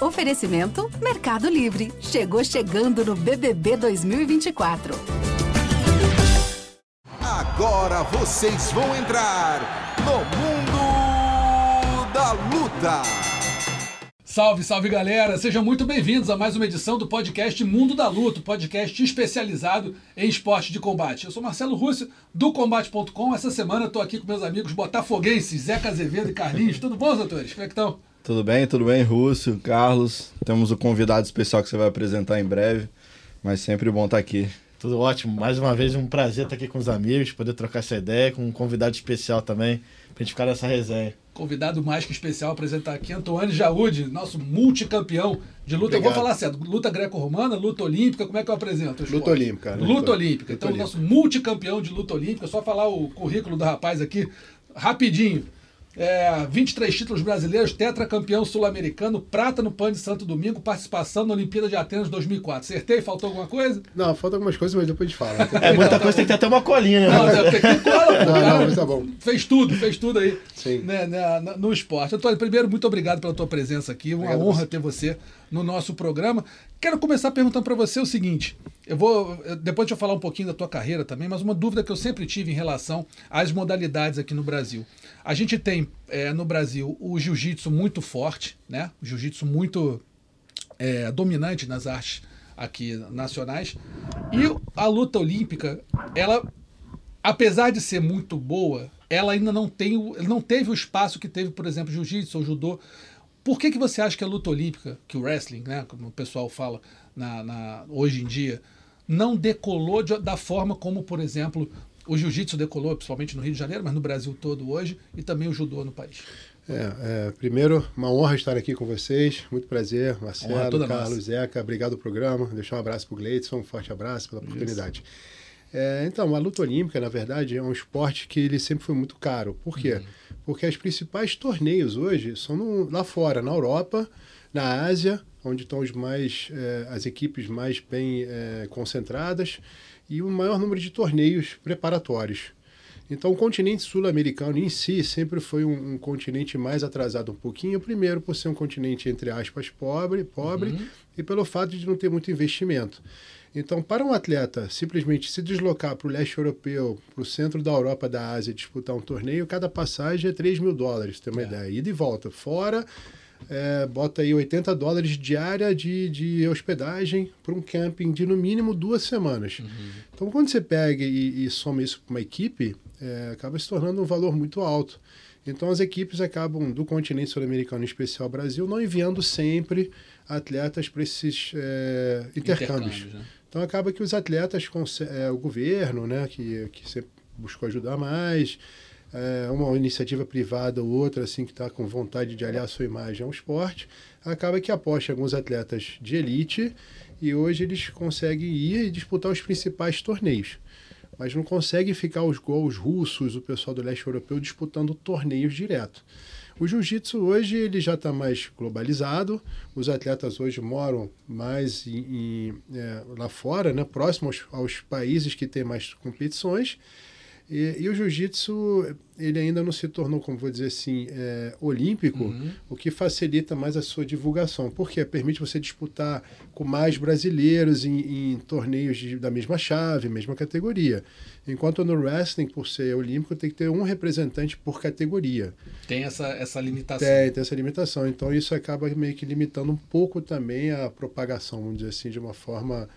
Oferecimento Mercado Livre. Chegou chegando no BBB 2024. Agora vocês vão entrar no Mundo da Luta. Salve, salve galera! Sejam muito bem-vindos a mais uma edição do podcast Mundo da Luta, podcast especializado em esporte de combate. Eu sou Marcelo Russo, do Combate.com. Essa semana eu tô aqui com meus amigos botafoguenses, Zeca Azevedo e Carlinhos. Tudo bom, doutores? Como é que estão? Tudo bem, tudo bem, Rússio, Carlos. Temos o convidado especial que você vai apresentar em breve, mas sempre bom estar aqui. Tudo ótimo. Mais uma vez, um prazer estar aqui com os amigos, poder trocar essa ideia, com um convidado especial também, pra gente ficar nessa resenha. Convidado mais que especial a apresentar aqui, Antônio Jaúde, nosso multicampeão de luta. Obrigado. Eu vou falar certo, luta greco-romana, luta olímpica, como é que eu apresento? Luta olímpica, né? Luta Luta- olímpica. luta Então, o nosso multicampeão de luta olímpica, só falar o currículo do rapaz aqui, rapidinho. É, 23 títulos brasileiros, tetracampeão sul-americano, prata no PAN de Santo Domingo, participação na Olimpíada de Atenas 2004. Acertei? Faltou alguma coisa? Não, falta algumas coisas, mas depois a gente fala. É, muita coisa tem que ter até uma colinha, né? Não, não, tem que cola, pô, Não, não, mas tá bom. Fez tudo, fez tudo aí Sim. né, né, no esporte. Antônio, primeiro, muito obrigado pela tua presença aqui. Uma Obrigado honra você. ter você no nosso programa. Quero começar perguntando para você o seguinte: eu vou. Depois de eu falar um pouquinho da tua carreira também, mas uma dúvida que eu sempre tive em relação às modalidades aqui no Brasil. A gente tem eh, no Brasil o jiu-jitsu muito forte, né? O jiu-jitsu muito é, dominante nas artes aqui nacionais. E a luta olímpica, ela, apesar de ser muito boa, ela ainda não, tem, não teve o espaço que teve, por exemplo, jiu-jitsu ou judô. Por que, que você acha que a luta olímpica, que o wrestling, né, como o pessoal fala na, na- hoje em dia, não decolou de- da forma como, por exemplo, o jiu-jitsu decolou, principalmente no Rio de Janeiro, mas no Brasil todo hoje, e também o judô no país? É, é, primeiro, uma honra estar aqui com vocês. Muito prazer, Marcelo, Carlos, nossa. Zeca. Obrigado pelo programa. Deixar um abraço para o Gleidson, um forte abraço pela oportunidade. É, então, a luta olímpica, na verdade, é um esporte que ele sempre foi muito caro. Por quê? Uhum. Porque os principais torneios hoje são no- lá fora, na Europa, na Ásia, onde estão os mais, é, as equipes mais bem é, concentradas e o maior número de torneios preparatórios. Então, o continente sul-americano em si sempre foi um, um continente mais atrasado um pouquinho. Primeiro, por ser um continente, entre aspas, pobre, pobre e pelo fato de não ter muito investimento. Então, para um atleta simplesmente se deslocar para o leste europeu, para o centro da Europa, da Ásia, disputar um torneio, cada passagem é 3 mil dólares, tem uma ideia. Ida e volta. Fora, é, bota aí 80 dólares diária de, de hospedagem para um camping de no mínimo duas semanas. Então, quando você pega e, e soma isso para uma equipe, é, acaba se tornando um valor muito alto. Então, as equipes acabam, do continente sul-americano, em especial Brasil, não enviando sempre atletas para esses é, intercâmbios. Intercâmbios, né? Então, acaba que os atletas, é, o governo, né, que, que sempre buscou ajudar mais, é, uma iniciativa privada ou outra assim que está com vontade de aliar sua imagem ao esporte, acaba que aposta alguns atletas de elite e hoje eles conseguem ir e disputar os principais torneios. Mas não conseguem ficar os gols russos, o pessoal do leste europeu disputando torneios direto. O jiu-jitsu hoje ele já está mais globalizado. Os atletas hoje moram mais em, em, é, lá fora, né, próximo aos, aos países que têm mais competições. E, e o jiu-jitsu, ele ainda não se tornou, como vou dizer assim, é, olímpico, o que facilita mais a sua divulgação. Porque permite você disputar com mais brasileiros em, em torneios de- da mesma chave, mesma categoria. Enquanto no wrestling, por ser olímpico, tem que ter um representante por categoria. Tem essa, essa limitação. Tem, tem essa limitação. Então isso acaba meio que limitando um pouco também a propagação, vamos dizer assim, de uma forma.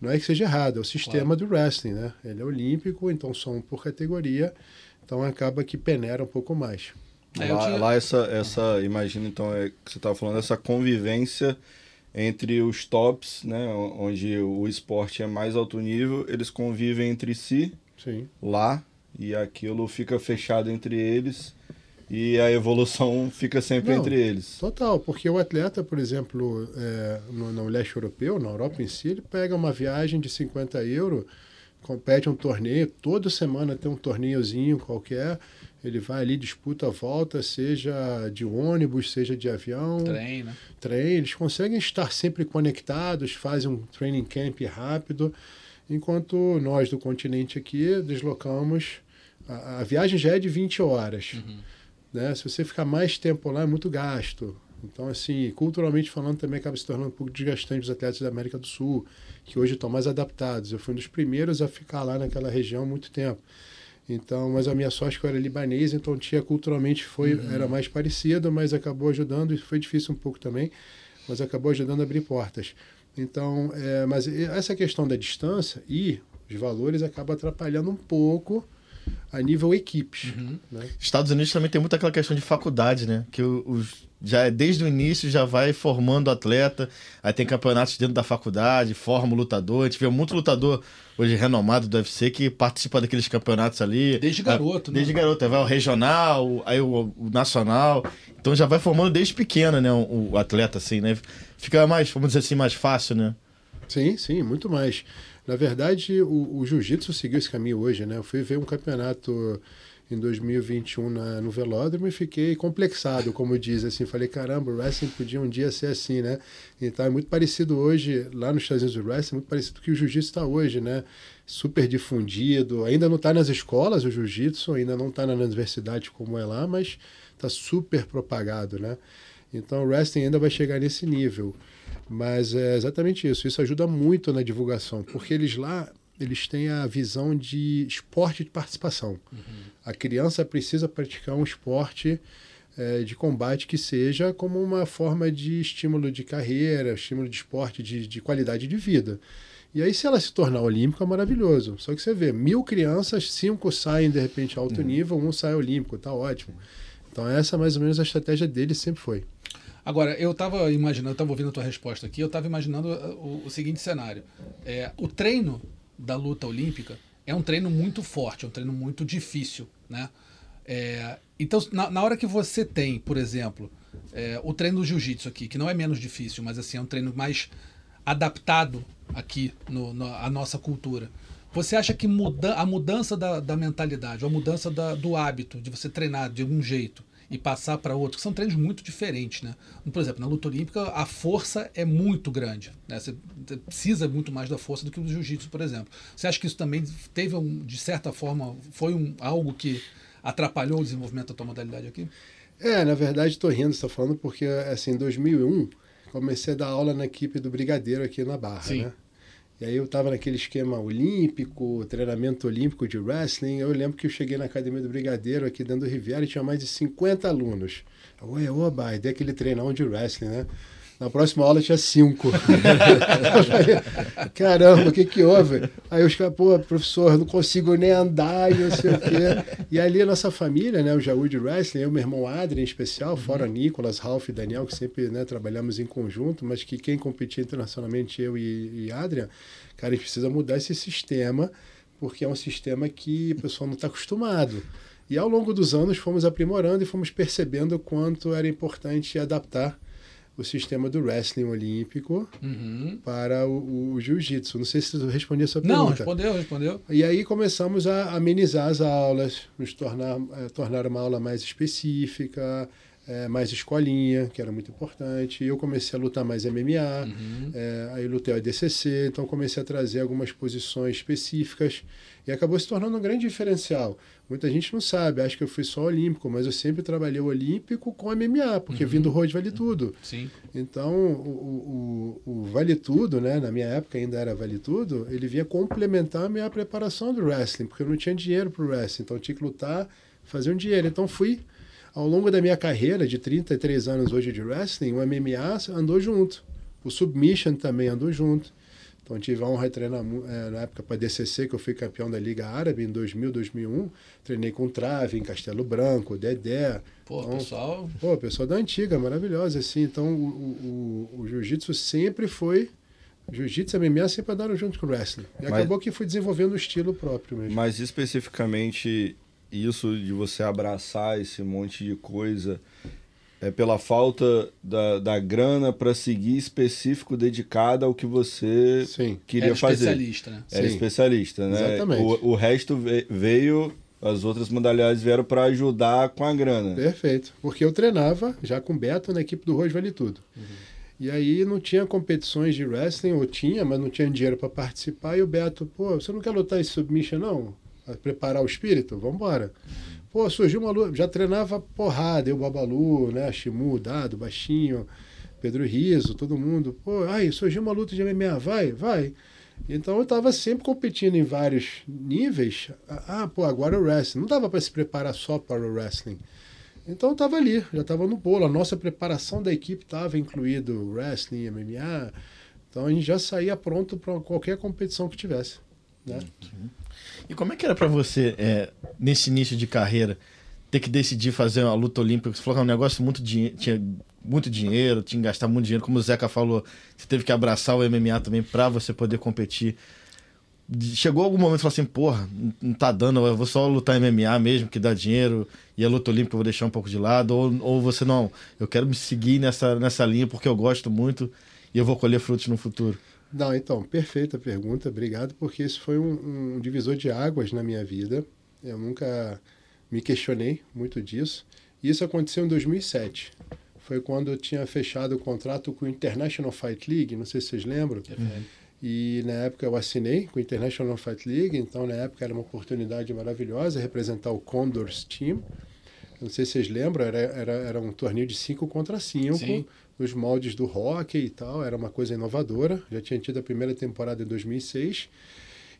Não é que seja errado, é o sistema do wrestling, né? Ele é olímpico, então só um por categoria, então acaba que peneira um pouco mais. É, lá, tinha- lá essa, essa, imagina então, é, que você estava falando, essa convivência entre os tops, né, onde o esporte é mais alto nível, eles convivem entre si Sim. lá e aquilo fica fechado entre eles e a evolução fica sempre Não. entre eles. Total, porque o atleta, por exemplo, é, no, no leste europeu, na Europa em si, ele pega uma viagem de 50 euros, compete um torneio, toda semana tem um torneiozinho qualquer, ele vai ali, disputa a volta, seja de ônibus, seja de avião, Trem, né? trem, eles conseguem estar sempre conectados, fazem um training camp rápido, enquanto nós do continente aqui deslocamos, a, a viagem já é de 20 horas. Né? Se você ficar mais tempo lá, é muito gasto. Então, assim, culturalmente falando, também acaba se tornando um pouco desgastante os atletas da América do Sul, que hoje estão mais adaptados. Eu fui um dos primeiros a ficar lá naquela região há muito tempo. Então, mas a minha sorte é que eu era libanês, então tinha culturalmente foi Uhum. era mais parecido, mas acabou ajudando e foi difícil um pouco também, mas acabou ajudando a abrir portas. Então, é, mas essa questão da distância e os valores acaba atrapalhando um pouco a nível equipes. Uhum. Né? Estados Unidos também tem muita aquela questão de faculdade, né? Que os, já é- desde o início já vai formando atleta, aí tem campeonatos dentro da faculdade, forma o lutador. A gente vê muito lutador hoje renomado do UFC que participa daqueles campeonatos ali. Desde garoto, Ah, né? Desde garoto, aí vai o regional, aí o, o nacional. Então já vai formando desde pequeno, né? O, o atleta, assim, né? Fica mais, vamos dizer assim, mais fácil, né? Sim, sim, muito mais. Na verdade, o, o jiu-jitsu seguiu esse caminho hoje, né? Eu fui ver um campeonato em 2021 na, no Velódromo e fiquei complexado, como diz, assim, falei, caramba, o wrestling podia um dia ser assim, né? Então é muito parecido hoje, lá nos Estados Unidos o wrestling, é muito parecido com o que o jiu-jitsu está hoje, né? Super difundido, ainda não está nas escolas o jiu-jitsu, ainda não está na universidade como é lá, mas está super propagado, né? Então o wrestling ainda vai chegar nesse nível. Mas é exatamente isso. Isso ajuda muito na divulgação, porque eles lá eles têm a visão de esporte de participação. A criança precisa praticar um esporte eh, de combate que seja como uma forma de estímulo de carreira, estímulo de esporte, de, de qualidade de vida. E aí, se ela se tornar olímpica, é maravilhoso. Só que você vê, mil crianças, cinco saem de repente alto nível, um sai olímpico, tá ótimo. Então, essa mais ou menos a estratégia dele sempre foi. Agora, eu estava imaginando, estava ouvindo a tua resposta aqui, eu estava imaginando uh, o, o seguinte cenário. É, o treino da luta olímpica é um treino muito forte, é um treino muito difícil, né? É, então, na, na hora que você tem, por exemplo, é, o treino do jiu-jitsu aqui, que não é menos difícil, mas assim, é um treino mais adaptado aqui no, no- à nossa cultura. Você acha que muda, a mudança da, da mentalidade, a mudança da- do hábito de você treinar de um jeito e passar para outro, que são treinos muito diferentes, né? Por exemplo, na luta olímpica a força é muito grande, né? Você precisa muito mais da força do que o jiu-jitsu, por exemplo. Você acha que isso também teve, um, de certa forma, foi um, algo que atrapalhou o desenvolvimento da tua modalidade aqui? É, na verdade, estou rindo, você tá falando, porque assim, em 2001, comecei a dar aula na equipe do Brigadeiro aqui na Barra, Sim. né? E aí eu estava naquele esquema olímpico, treinamento olímpico de wrestling. Eu lembro que eu cheguei na academia do Brigadeiro aqui dentro do Riviera e tinha mais de 50 alunos. Oi, oba, e dei aquele treinão de wrestling, né? Na próxima aula tinha cinco. caramba, o que que houve? Aí os caras, pô, professor, não consigo nem andar e não sei o quê. E ali a nossa família, né, o Jaú de Wrestling, eu, meu irmão Adrien em especial, fora Nicolas, Ralph e Daniel, que sempre né, trabalhamos em conjunto, mas que quem competia internacionalmente, eu e, e Adrian, cara, a gente precisa mudar esse sistema, porque é um sistema que o pessoal não está acostumado. E ao longo dos anos fomos aprimorando e fomos percebendo o quanto era importante adaptar o sistema do wrestling olímpico Uhum. para o, o jiu-jitsu. Não sei se eu respondi a sua Não, pergunta. respondeu, respondeu. E aí começamos a amenizar as aulas, nos tornar, eh, tornar uma aula mais específica, eh, mais escolinha, que era muito importante. E eu comecei a lutar mais MMA, Uhum. eh, aí lutei o ADCC, então comecei a trazer algumas posições específicas e acabou se tornando um grande diferencial. Muita gente não sabe, acha que eu fui só olímpico, mas eu sempre trabalhei o olímpico com MMA, porque Uhum. vindo do Road Vale Tudo. Sim. Então, o, o, o Vale Tudo, né? Na minha época ainda era Vale Tudo, ele vinha complementar a minha preparação do wrestling, porque eu não tinha dinheiro para o wrestling, então eu tinha que lutar, fazer um dinheiro. Então fui, ao longo da minha carreira, de 33 anos hoje de wrestling, o MMA andou junto. O Submission também andou junto. Então tive a honra de treinar eh, na época para DCC, que eu fui campeão da Liga Árabe em 2000, 2001. Treinei com Trave, em Castelo Branco, Dedé. Pô, Então, pessoal. Pô, pessoal da antiga, maravilhosa, assim. Então, o, o, o, jiu-jitsu sempre foi. Jiu-jitsu e MMA sempre andaram junto com o wrestling. E Mas- acabou que foi desenvolvendo o estilo próprio mesmo. Mas especificamente isso de você abraçar esse monte de coisa é pela falta da, da grana para seguir específico dedicada ao que você Sim. queria Era fazer. especialista, né? Era Sim. especialista, né? Exatamente. O, o resto ve- veio, as outras modalidades vieram para ajudar com a grana. Perfeito. Porque eu treinava já com o Beto na equipe do Rojo Vale Tudo. E aí não tinha competições de wrestling, ou tinha, mas não tinha dinheiro para participar. E o Beto, pô, você não quer lutar esse submission, não? Preparar o espírito? Vamos embora. Pô, surgiu uma luta, já treinava porrada, eu, Babalu, né, Shimu, Dado, Baixinho, Pedro Riso, todo mundo. Pô, ai, surgiu uma luta de MMA, vai, vai. Então eu estava sempre competindo em vários níveis. Ah, pô, agora o wrestling. Não dava para se preparar só para o wrestling. Então eu estava ali, já estava no bolo. A nossa preparação da equipe estava incluído wrestling, MMA. Então a gente já saía pronto para qualquer competição que tivesse. Né? E como é que era para você, é, nesse início de carreira, ter que decidir fazer uma luta olímpica? Você falou que é um negócio muito dinheiro, tinha muito dinheiro, tinha que gastar muito dinheiro. Como o Zeca falou, você teve que abraçar o MMA também para você poder competir. Chegou algum momento e falou assim, porra, não tá dando, eu vou só lutar MMA mesmo, que dá dinheiro, e a luta olímpica eu vou deixar um pouco de lado, ou, ou você não, eu quero me seguir nessa, nessa linha porque eu gosto muito e eu vou colher frutos no futuro. Não, então, perfeita pergunta, obrigado, porque isso foi um, um divisor de águas na minha vida. Eu nunca me questionei muito disso. Isso aconteceu em 2007. Foi quando eu tinha fechado o contrato com o International Fight League, não sei se vocês lembram. Uhum. E na época eu assinei com o International Fight League, então na época era uma oportunidade maravilhosa representar o Condors Team. Não sei se vocês lembram, era, era, era um torneio de 5 contra 5, nos moldes do hockey e tal, era uma coisa inovadora. Já tinha tido a primeira temporada em 2006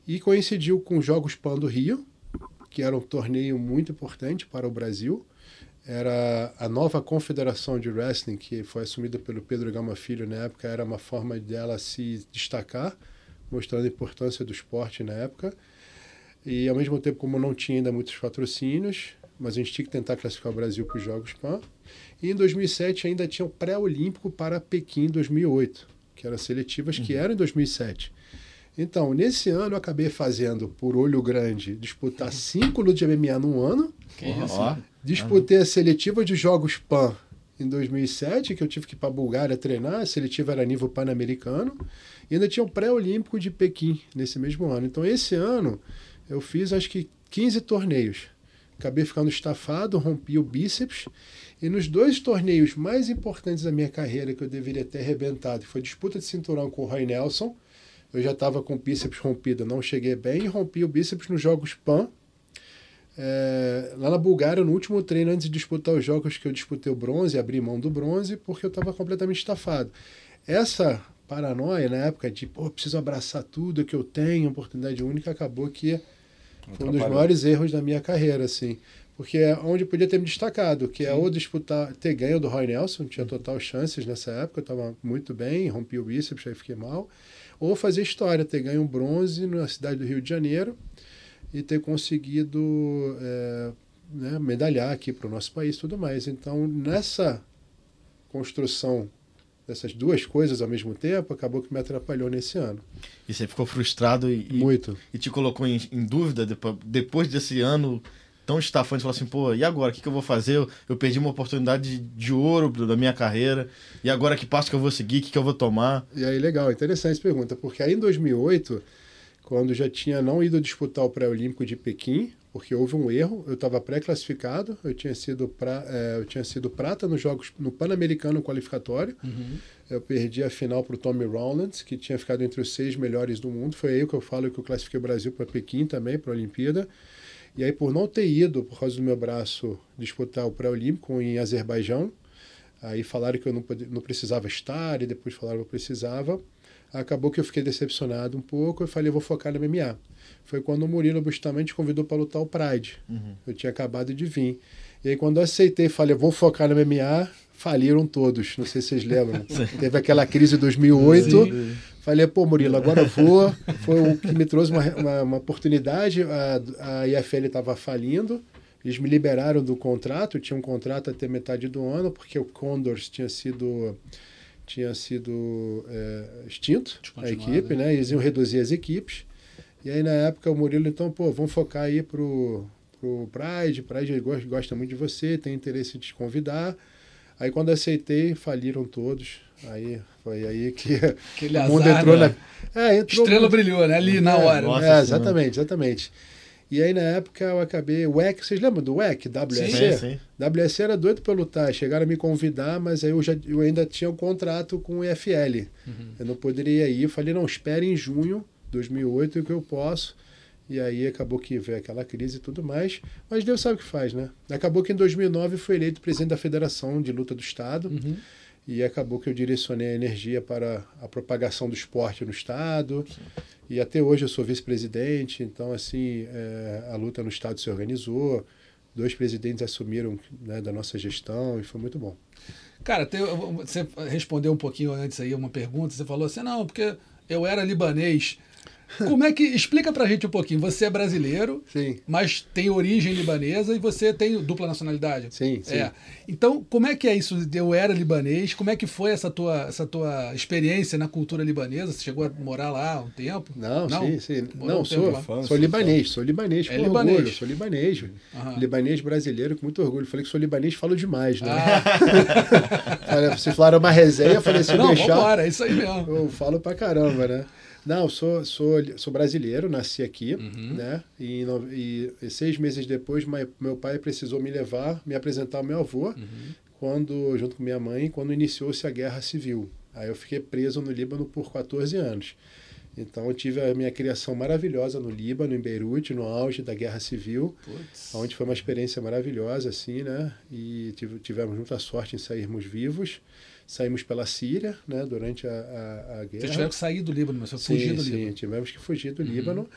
e coincidiu com os Jogos Pan do Rio, que era um torneio muito importante para o Brasil. Era a nova confederação de wrestling que foi assumida pelo Pedro Gama Filho na época, era uma forma dela se destacar, mostrando a importância do esporte na época. E ao mesmo tempo, como não tinha ainda muitos patrocínios, mas a gente tinha que tentar classificar o Brasil para os Jogos Pan. E em 2007 ainda tinha o pré-olímpico para Pequim 2008, que eram seletivas que uhum. eram em 2007. Então, nesse ano eu acabei fazendo, por olho grande, disputar cinco lutas de MMA num ano. Que isso? Disputei a seletiva de Jogos PAN em 2007, que eu tive que ir para a Bulgária treinar. A seletiva era nível pan-americano. E ainda tinha o pré-olímpico de Pequim nesse mesmo ano. Então, esse ano, eu fiz acho que 15 torneios. Acabei ficando estafado, rompi o bíceps. E nos dois torneios mais importantes da minha carreira, que eu deveria ter arrebentado, foi disputa de cinturão com o Roy Nelson. Eu já estava com o bíceps rompido, não cheguei bem, e rompi o bíceps nos Jogos PAN. É, lá na Bulgária, no último treino, antes de disputar os jogos que eu disputei o bronze, abri mão do bronze, porque eu estava completamente estafado. Essa paranoia na época de, pô, preciso abraçar tudo que eu tenho, oportunidade única, acabou que foi um dos maiores erros da minha carreira, assim. Porque é onde podia ter me destacado, que é Sim. é ou disputar, ter ganho do Roy Nelson, tinha total chances nessa época, eu estava muito bem, rompi o bíceps, aí fiquei mal. Ou fazer história, ter ganho um bronze na cidade do Rio de Janeiro e ter conseguido é, né, medalhar aqui para o nosso país e tudo mais. Então, nessa construção dessas duas coisas ao mesmo tempo, acabou que me atrapalhou nesse ano. E você ficou frustrado e, Muito. e te colocou em, em, dúvida depois desse ano tão estafante, falou assim, pô, e agora? O que, que eu vou fazer? Eu, eu perdi uma oportunidade de, de, ouro da minha carreira, e agora que passo que eu vou seguir? O que, que eu vou tomar? E aí, legal, interessante essa pergunta, porque aí em 2008, quando já tinha não ido disputar o pré-olímpico de Pequim, porque houve um erro. Eu estava pré-classificado, eu tinha sido pra, é, eu tinha sido prata nos jogos no Pan-Americano qualificatório. Uhum. Eu perdi a final para o Tommy Rowlands, que tinha ficado entre os seis melhores do mundo. Foi aí que eu falo que eu classifiquei o Brasil para Pequim também, para a Olimpíada. E aí, por não ter ido, por causa do meu braço, disputar o pré-olímpico em Azerbaijão, aí falaram que eu não, não precisava estar, e depois falaram que eu precisava. Acabou que eu fiquei decepcionado um pouco, eu falei, eu vou focar no MMA foi quando o Murilo Bustamante convidou para lutar o Pride. Uhum. Eu tinha acabado de vir. E aí, quando eu aceitei, falei, vou focar no MMA, faliram todos. Não sei se vocês lembram. Teve aquela crise de 2008. Sim. Falei, pô, Murilo, agora eu vou. Foi o que me trouxe uma, uma, uma oportunidade. A, a IFL estava falindo. Eles me liberaram do contrato. Eu tinha um contrato até metade do ano, porque o Condors tinha sido tinha sido é, extinto, a equipe, né? Eles iam reduzir as equipes. E aí, na época, o Murilo, então, pô, vamos focar aí pro, pro Pride. Pride gosta, gosta muito de você, tem interesse em te convidar. Aí, quando aceitei, faliram todos. Aí foi aí que Aquele o mundo azar, entrou né? na. É, entrou Estrela muito... brilhou, né? Ali na é, hora. Nossa, é, exatamente, exatamente. E aí, na época, eu acabei. O WEC, vocês lembram do WEC? WSC? Sim, sim. WSC era doido para lutar. Chegaram a me convidar, mas aí eu, já, eu ainda tinha um contrato com o EFL. Uhum. Eu não poderia ir. Falei, não, espere em junho 2008 que eu posso. E aí acabou que veio aquela crise e tudo mais. Mas Deus sabe o que faz, né? Acabou que em 2009 fui eleito presidente da Federação de Luta do Estado. Uhum. E acabou que eu direcionei a energia para a propagação do esporte no Estado. E até hoje eu sou vice-presidente. Então, assim, é, a luta no Estado se organizou. Dois presidentes assumiram né, da nossa gestão e foi muito bom. Cara, você respondeu um pouquinho antes aí uma pergunta, você falou assim, não, porque eu era libanês. Como é que. Explica pra gente um pouquinho. Você é brasileiro, Sim. mas tem origem libanesa e você tem dupla nacionalidade. Sim, sim. É. Então, como é que é isso? Eu era libanês, como é que foi essa tua, essa tua experiência na cultura libanesa? Você chegou a morar lá um tempo? Não, sim, sim. Morou Não, um sou? Infância, sou libanês, sou libanês É com libanês. orgulho, sou libanês. Aham. Libanês brasileiro com muito orgulho. Falei que sou libanês, falo demais, né? Ah, Vocês falaram uma resenha, eu falei, se não, deixar, vambora, é isso aí mesmo. eu falo pra caramba, né? Não, sou, sou, sou brasileiro, nasci aqui, Uhum. né? E, e- seis meses depois, meu pai precisou me levar, me apresentar ao meu avô, Uhum. quando, junto com minha mãe, quando iniciou-se a Guerra Civil. Aí eu fiquei preso no Líbano por 14 anos. Então eu tive a minha criação maravilhosa no Líbano, em Beirute, no auge da Guerra Civil, Putz. onde foi uma experiência maravilhosa, assim, né? E tive- tivemos muita sorte em sairmos vivos. Saímos pela Síria, né? Durante a, a, a guerra. Vocês tiveram que sair do Líbano, mas você Sim, fugir do sim, Líbano. Uhum. tivemos que fugir do Líbano.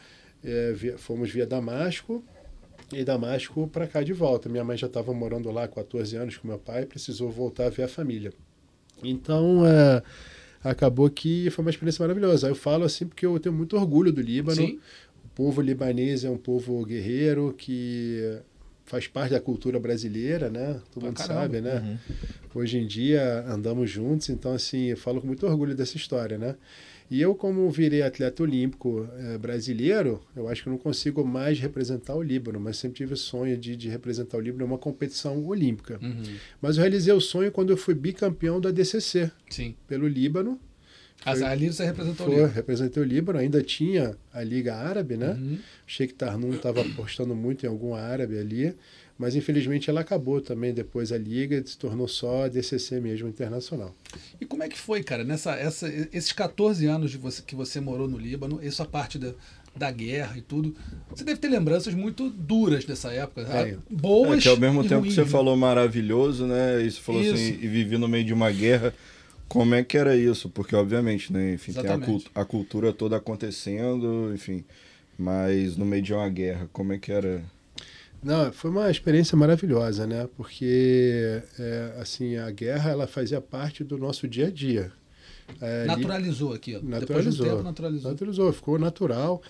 É, via- fomos via Damasco e Damasco para cá de volta. Minha mãe já estava morando lá há 14 anos com meu pai, precisou voltar a ver a família. Então, é, acabou que foi uma experiência maravilhosa. Eu falo assim porque eu tenho muito orgulho do Líbano. Sim. O povo libanês é um povo guerreiro que faz parte da cultura brasileira, né? Todo Pra mundo caramba. sabe, né? Hoje em dia andamos juntos, então assim, eu falo com muito orgulho dessa história, né? E eu, como virei atleta olímpico eh, brasileiro, eu acho que não consigo mais representar o Líbano, mas sempre tive o sonho de, de representar o Líbano em uma competição olímpica. Uhum. Mas eu realizei o sonho quando eu fui bicampeão da DCC Sim. pelo Líbano. Foi- ali você representou o Foi, Líbano. representei o Líbano, ainda tinha a Liga Árabe, né? Uhum. Sheikh Tarnum estava apostando muito em algum árabe ali, mas infelizmente ela acabou também depois a liga e se tornou só a DCC mesmo internacional. E como é que foi, cara, nessa, essa, esses 14 anos de você, que você morou no Líbano, essa parte da, da guerra e tudo, você deve ter lembranças muito duras dessa época. Tenho. ah, Boas É que ao mesmo e tempo ruins, que você né? falou maravilhoso, né? E você falou Isso. assim, e vivi no meio de uma guerra. Como é que era isso? Porque, obviamente, né? Enfim, tem a, Exatamente. cult- a cultura toda acontecendo, enfim. Mas no meio de uma guerra, como é que era? Não, foi uma experiência maravilhosa, né? Porque é, assim a guerra ela fazia parte do nosso dia a dia. É, Naturalizou aqui, ó. Depois de um Naturalizou. tempo, naturalizou. naturalizou, ficou natural.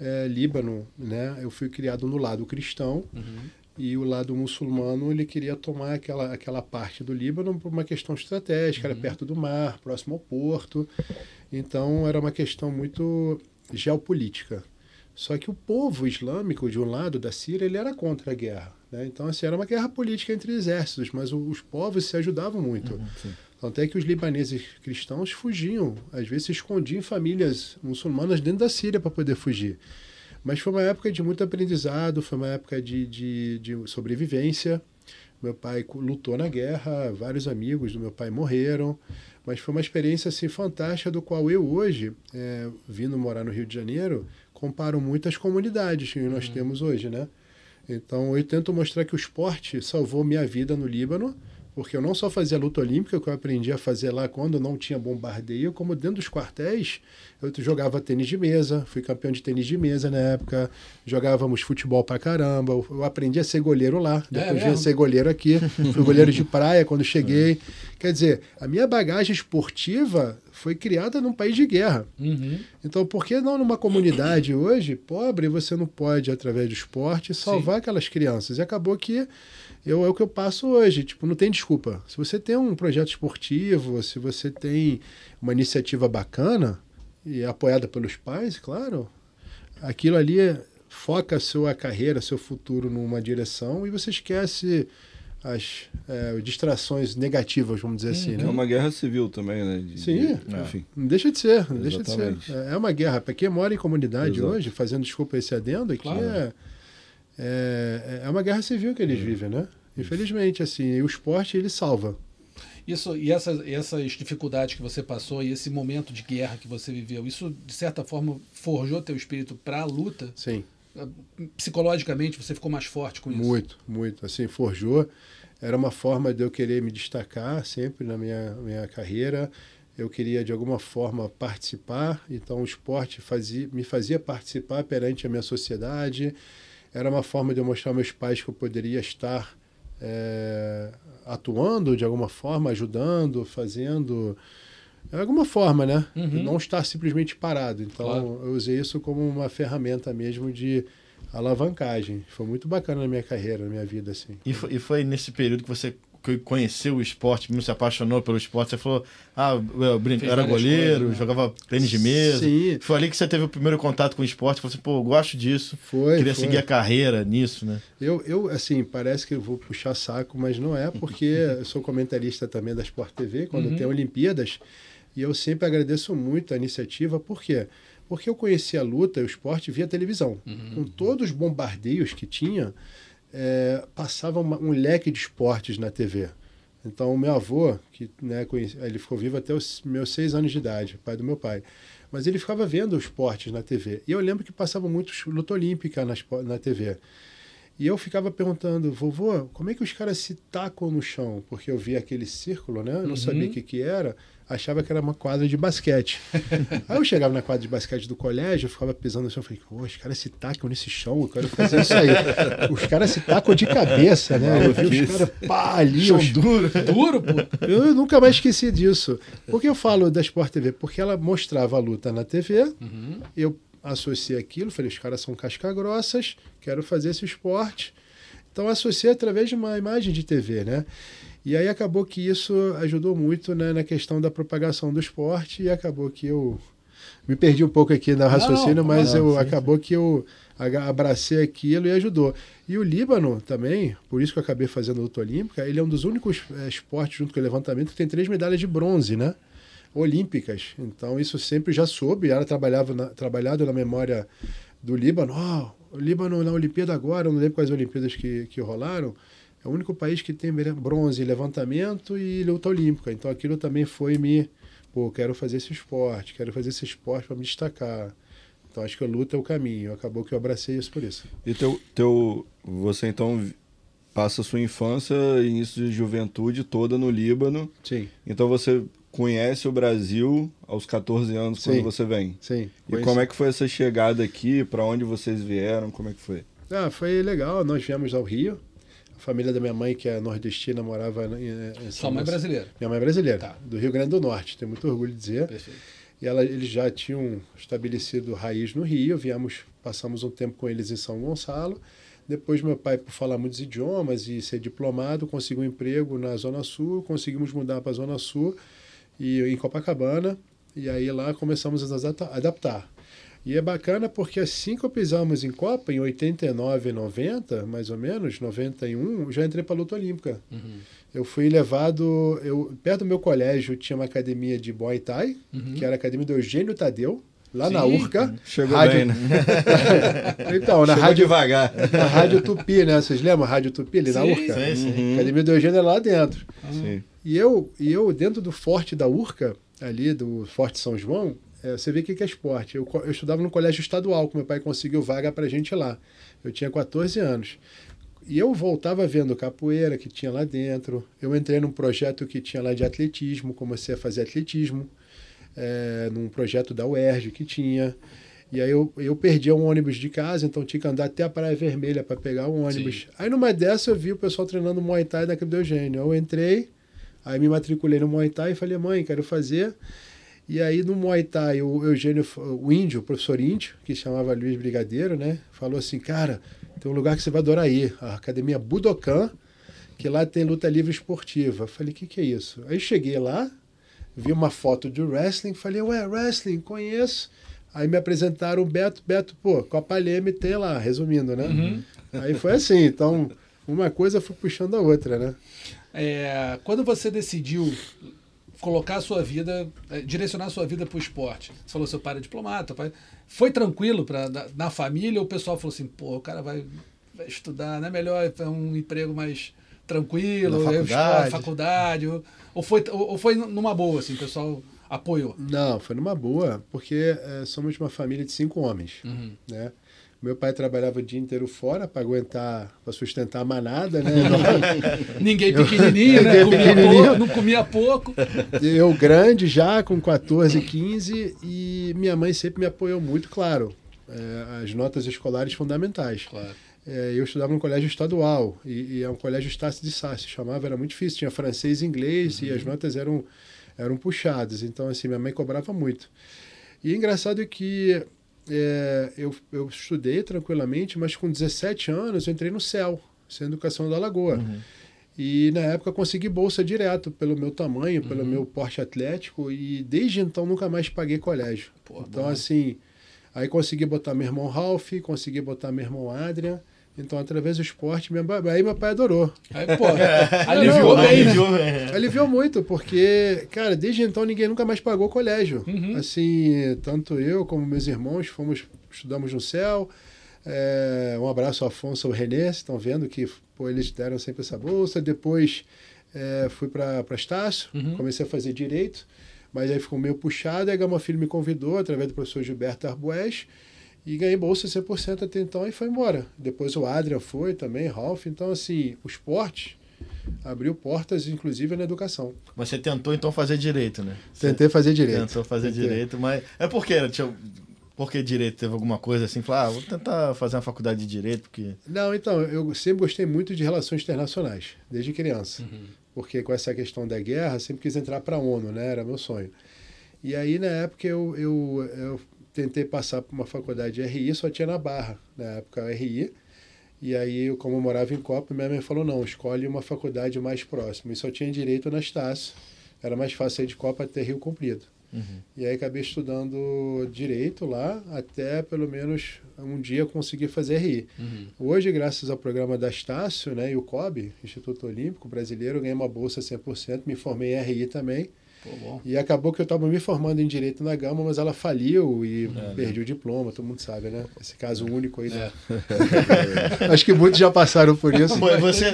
É, Líbano, né? Eu fui criado no lado cristão Uhum. E o lado muçulmano ele queria tomar aquela, aquela parte do Líbano por uma questão estratégica, Uhum. era perto do mar, próximo ao porto. Então era uma questão muito geopolítica. Só que o povo islâmico de um lado da Síria ele era contra a guerra. Né? Então assim, era uma guerra política entre exércitos, mas os povos se ajudavam muito. Tanto é que os libaneses cristãos fugiam, às vezes se escondiam em famílias muçulmanas dentro da Síria para poder fugir. Mas foi uma época de muito aprendizado, foi uma época de, de, de sobrevivência. Meu pai lutou na guerra, vários amigos do meu pai morreram, mas foi uma experiência assim fantástica do qual eu hoje, é, vindo morar no Rio de Janeiro, comparo muitas comunidades que nós temos hoje, né? Então eu tento mostrar que o esporte salvou minha vida no Líbano, porque eu não só fazia luta olímpica, que eu aprendi a fazer lá quando não tinha bombardeio, como dentro dos quartéis eu jogava tênis de mesa, fui campeão de tênis de mesa na época, jogávamos futebol pra caramba, eu aprendi a ser goleiro lá, depois vim a mesmo? ser goleiro aqui, fui goleiro de praia quando cheguei. Quer dizer, a minha bagagem esportiva foi criada num país de guerra. Uhum. Então, por que não numa comunidade hoje pobre você não pode, através do esporte, salvar aquelas crianças? E acabou que eu, é o que eu passo hoje. Tipo, não tem desculpa. Se você tem um projeto esportivo, se você tem uma iniciativa bacana e é apoiada pelos pais, claro, aquilo ali é- foca a sua carreira, seu futuro numa direção e você esquece as é, distrações negativas, vamos dizer assim, É né? uma guerra civil também, né? De- Sim. de- enfim. Não deixa de ser, não deixa de ser. É é uma guerra. Para quem mora em comunidade Exato. hoje, fazendo desculpa esse adendo, aqui Claro. é, é, é uma guerra civil que eles vivem, né? Infelizmente, assim, e o esporte ele salva. Isso, e essas, essas dificuldades que você passou e esse momento de guerra que você viveu, isso de certa forma forjou teu espírito para a luta? Sim, psicologicamente você ficou mais forte com isso? Muito, muito. Assim, forjou. Era uma forma de eu querer me destacar sempre na minha, minha carreira. Eu queria, de alguma forma, participar. Então, o esporte fazia, me fazia participar perante a minha sociedade. Era uma forma de eu mostrar aos meus pais que eu poderia estar é, atuando, de alguma forma, ajudando, fazendo de alguma forma, né? Uhum. Não estar simplesmente parado. Então, Claro. eu usei isso como uma ferramenta mesmo de alavancagem. Foi muito bacana na minha carreira, na minha vida, assim. E foi, e foi nesse período que você que conheceu o esporte, mesmo se apaixonou pelo esporte, você falou, ah, eu era goleiro, coisas, né? jogava tênis de mesa. Sim. Foi ali que você teve o primeiro contato com o esporte, falou assim, pô, eu gosto disso, Foi, queria foi. seguir a carreira nisso, né? Eu, eu, assim, parece que eu vou puxar saco, mas não é, porque eu sou comentarista também da Sport TV, quando Uhum. tem Olimpíadas, e eu sempre agradeço muito a iniciativa, por quê? Porque eu conheci a luta e o esporte via televisão. Com todos os bombardeios que tinha, é, passava uma- um leque de esportes na TV. Então, o meu avô, que né, conheci- ele ficou vivo até os meus seis anos de idade, pai do meu pai. Mas ele ficava vendo os esportes na TV. E eu lembro que passava muito luta olímpica na, na TV. E eu ficava perguntando, vovô, como é que os caras se tacam no chão? Porque eu via aquele círculo, né? Eu não sabia o que, que era, achava que era uma quadra de basquete. Aí eu chegava na quadra de basquete do colégio, eu ficava pisando no chão, eu falei, pô, os caras se tacam nesse chão, eu quero fazer isso aí. os caras se tacam de cabeça, né? Eu vi os caras, pá, ali, Chão os- duro. Duro, pô. eu nunca mais esqueci disso. Por que eu falo da Sport TV? Porque ela mostrava a luta na TV, eu associei aquilo, falei, os caras são casca-grossas, quero fazer esse esporte. Então associei através de uma imagem de TV, né? E aí acabou que isso ajudou muito né, na questão da propagação do esporte e acabou que eu me perdi um pouco aqui na raciocínio, mas não, eu sim, acabou que eu abracei aquilo e ajudou. E o Líbano também, por isso que eu acabei fazendo luta olímpica, ele é um dos únicos eh, esportes, junto com o levantamento, que tem três medalhas de bronze, né? Olímpicas. Então, isso sempre já soube, era trabalhava na, trabalhado na memória do Líbano. Ó, o Líbano na Olimpíada agora, eu não lembro quais Olimpíadas que, que rolaram, é o único país que tem bronze em levantamento e luta olímpica. Então, aquilo também foi me. Pô, quero fazer esse esporte, quero fazer esse esporte para me destacar. Então, acho que a luta é o caminho. Acabou que eu abracei isso por isso. E teu, teu, você então passa a sua infância e início de juventude toda no Líbano. Sim, Então você conhece o Brasil aos 14 anos quando Sim. você vem. sim. E como é que foi essa chegada aqui? Para onde vocês vieram? Como é que foi? Ah, foi legal. Nós viemos ao Rio. Família da minha mãe, que é nordestina, morava em, em São Sua mãe Gonçalo. brasileira. Minha mãe é brasileira, Tá. do Rio Grande do Norte. Tenho muito orgulho de dizer. Perfeito. E ela, eles já tinham estabelecido raiz no Rio. Viemos, passamos um tempo com eles em São Gonçalo. Depois, meu pai, por falar muitos idiomas e ser diplomado, conseguiu um emprego na Zona Sul. Conseguimos mudar para a Zona Sul e em Copacabana. E aí lá começamos a adaptar. E é bacana porque assim que eu pisamos em Copa, em 89, 90, mais ou menos, 91, eu já entrei para a luta olímpica. Eu fui levado. Eu, perto do meu colégio tinha uma academia de Muay Thai, que era a academia do Eugênio Tadeu, lá na Sim. Urca. Chegou Rádio- bem, né? Então, na Chegou rádio, devagar. na rádio Tupi, né? Vocês lembram a Rádio Tupi ali na Sim, Urca? sim, sim. A academia do Eugênio era lá dentro. Sim. E eu, e eu dentro do forte da Urca, ali do Forte São João, é, você vê o que é esporte. Eu, eu estudava no colégio estadual, que meu pai conseguiu vaga pra gente lá. Eu tinha 14 anos. E eu voltava vendo capoeira que tinha lá dentro. Eu entrei num projeto que tinha lá de atletismo, comecei a fazer atletismo, é, num projeto da UERJ que tinha. E aí eu, eu perdia um ônibus de casa, então tinha que andar até a Praia Vermelha para pegar um ônibus. Aí numa dessa eu vi o pessoal treinando Muay Thai na do Eugênio. Eu entrei, aí me matriculei no Muay Thai e falei, mãe, quero fazer. E aí no Muay Thai, o Eugênio, o índio, o professor índio, que chamava Luiz Brigadeiro, né? Falou assim, cara, tem um lugar que você vai adorar ir, a Academia Budokan, que lá tem luta livre esportiva. Eu falei, o que, que é isso? Aí cheguei lá, vi uma foto de wrestling, falei, ué, wrestling, conheço. Aí me apresentaram o Beto, Beto, pô, Copa Leme tem lá, resumindo, né? Aí foi assim, então uma coisa foi puxando a outra, né? É, quando você decidiu colocar a sua vida, é, direcionar a sua vida para o esporte, você falou seu pai era diplomata, pai, foi tranquilo pra, na, na família ou o pessoal falou assim, pô, o cara vai, vai estudar, não é melhor ter um emprego mais tranquilo, Na eu faculdade. escola, faculdade, ou, ou foi, ou, ou foi numa boa, assim, o pessoal apoiou? Não, foi numa boa, porque eh, somos uma família de cinco homens, Uhum. né? Meu pai trabalhava o dia inteiro fora para aguentar, para sustentar a manada, né? Ninguém pequenininho, né? Ninguém Comia pouco, não comia pouco. Eu grande já, com 14, 15, e minha mãe sempre me apoiou muito, claro. é, as notas escolares fundamentais. Claro. É, eu estudava num colégio estadual, e, e é um colégio Estácio de Sá, se chamava, era muito difícil, tinha francês e inglês, e as notas eram, eram puxadas, então assim, minha mãe cobrava muito. E engraçado é que é, eu, eu estudei tranquilamente, mas com 17 anos eu entrei no CEL, Centro de Educação da Lagoa. E na época consegui bolsa direto pelo meu tamanho, pelo meu porte atlético, e desde então nunca mais paguei colégio. Pô, então, bom. assim, aí consegui botar meu irmão Ralph, consegui botar meu irmão Adrian. Então, através do esporte, meu, aí meu pai adorou. Aí, pô, aliviou Não, bem, né? Aliviou, é. Aliviou muito, porque, cara, desde então ninguém nunca mais pagou colégio. Uhum. Assim, tanto eu como meus irmãos fomos, estudamos no céu. É, um abraço ao Afonso e ao Renê, vocês estão vendo que pô, eles deram sempre essa bolsa. Depois é, fui para Estácio, Uhum. comecei a fazer direito, mas aí ficou meio puxado. Aí a Gama Filho me convidou, através do professor Gilberto Arbues, e ganhei bolsa 100% até então e foi embora. Depois o Adrian foi também, Ralph. Então, assim, o esporte abriu portas, inclusive, na educação. Mas você tentou então fazer direito, né? Você Tentei fazer direito. Tentou fazer Tentei. direito, mas. É porque, né, tinha... Por que direito? Teve alguma coisa assim? Falar, ah, vou tentar fazer uma faculdade de direito, porque. Não, então, eu sempre gostei muito de relações internacionais, desde criança. Porque com essa questão da guerra, sempre quis entrar para a ONU, né? Era meu sonho. E aí, na época, eu, eu, eu tentei passar por uma faculdade de RI, só tinha na Barra, na época, RI. E aí, eu, como eu morava em Copa, minha mãe falou, não, escolhe uma faculdade mais próxima. E só tinha direito na Estácio. Era mais fácil ir de Copa até Rio Comprido. E aí acabei estudando direito lá, até pelo menos um dia conseguir fazer RI. Uhum. Hoje, graças ao programa da Estácio né, e o COB, Instituto Olímpico Brasileiro, ganhei uma bolsa 100%, me formei em RI também. Pô. E acabou que eu estava me formando em Direito na Gama, mas ela faliu e É, perdi o diploma, todo mundo sabe, né? Esse caso único aí. né? É. Acho que muitos já passaram por isso. Você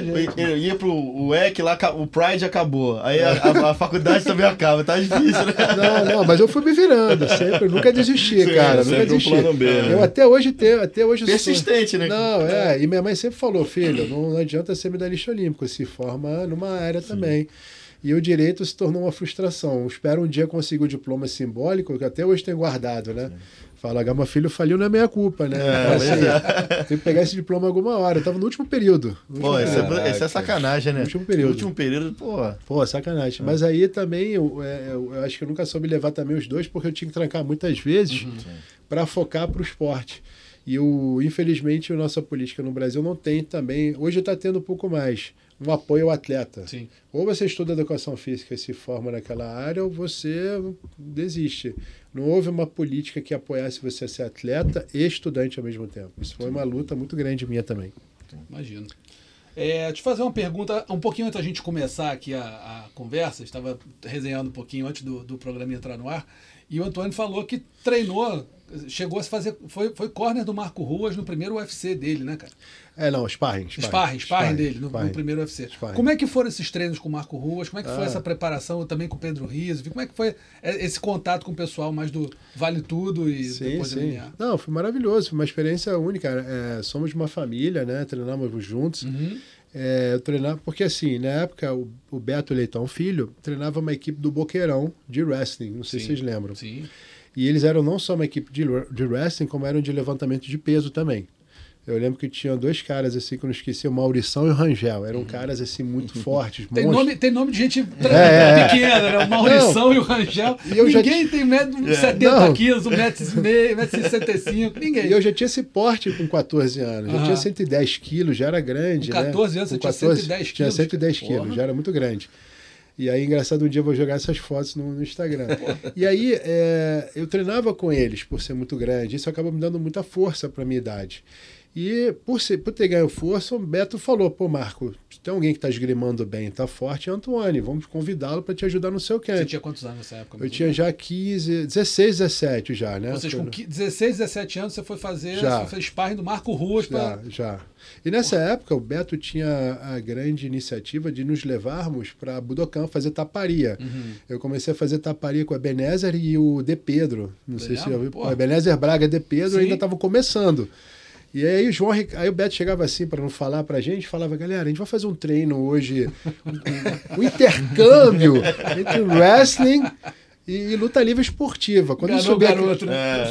ia pro o EC lá, o Pride acabou. Aí a, a- a faculdade também acaba, tá difícil, né? Não, não, mas eu fui me virando, sempre, nunca desisti, Sim, cara, nunca um desisti. plano B, né? Eu até hoje tenho, até hoje sou- Persistente, né? Não, é, e minha mãe sempre falou, filho, não, não adianta ser medalhista olímpico, se forma numa área também. E o direito se tornou uma frustração. Eu espero um dia conseguir o diploma simbólico, que até hoje tenho guardado, né? Fala, Gama Filho faliu na minha culpa, né? É, Assim, Tem que pegar esse diploma alguma hora. Eu tava no último período. No Pô, último esse período. é, esse é sacanagem, né? No último período. No último período, pô. Pô, sacanagem. Mas aí também eu, é, eu- eu acho que eu nunca soube levar também os dois, porque eu tinha que trancar muitas vezes para focar para o esporte. E o, infelizmente a nossa política no Brasil não tem também. Hoje está tendo um pouco mais um apoio ao atleta. Sim. Ou você estuda educação física e se forma naquela área, ou você desiste. Não houve uma política que apoiasse você a ser atleta e estudante ao mesmo tempo. Isso foi uma luta muito grande minha também. Imagino. É, te fazer uma pergunta, um pouquinho antes da gente começar aqui a, a conversa, estava resenhando um pouquinho antes do, do programa entrar no ar, e o Antônio falou que treinou, chegou a se fazer, foi, foi corner do Marco Ruas no primeiro UFC dele, né, cara? É, não, sparring. Sparring, sparring dele, no, no sparring. primeiro UFC. Sparring. Como é que foram esses treinos com o Marco Ruas? Como é que foi Ah. essa preparação também com o Pedro Rizzo? Como é que foi é, esse contato com o pessoal mais do Vale Tudo e Sim, depois do sim. MMA? Não, foi maravilhoso, foi uma experiência única. É, somos uma família, né? Treinamos juntos. Uhum. É, eu treinava, porque assim, na época, o, o Beto Leitão Filho treinava uma equipe do Boqueirão de wrestling, não sei Sim. se vocês lembram. Sim. E eles eram não só uma equipe de, de wrestling, como eram de levantamento de peso também. Eu lembro que tinha dois caras assim que eu não esqueci, o Maurição e o Rangel. Eram caras assim muito fortes, Tem monstros. nome, tem nome de gente tra- É, é. pequena, né? O Maurição e o Rangel. E eu já Ninguém tem metro, 70 Não. quilos, 1,5m, 1,65m. Ninguém. E eu já tinha esse porte com 14 anos. Já Aham. tinha 110 quilos, já era grande. Com 14 né? anos você Com tinha 110 Tinha quilos? 110 Porra. quilos, já era muito grande. E aí, engraçado, um dia eu vou jogar essas fotos no, no Instagram. e aí, é, eu treinava com eles por ser muito grande. Isso acaba me dando muita força para minha idade. E por, ser, por ter ganho força, o Beto falou: pô, Marco, tem alguém que está esgrimando bem, tá forte, é Antônio. Vamos convidá-lo para te ajudar no seu Você camp. tinha quantos anos nessa época? Eu tinha já 15, 16, 17 já, né? Ou seja, com no- qui- 16, 17 anos você foi fazer, Já. você fez sparring do Marco Ruas Já, pra... já. E nessa época, o Beto tinha a grande iniciativa de nos levarmos para Budokan fazer taparia. Uhum. Eu comecei a fazer taparia com o Ebenezer e o De Pedro. Não sei se já ouviu. pô. O Ebenezer Braga e De Pedro Sim. ainda estavam começando. E aí o João, aí o Beto chegava assim para não falar pra gente, falava, galera, a gente vai fazer um treino hoje, um, um intercâmbio entre wrestling e, e luta livre esportiva. Quando o subia, garoto, né?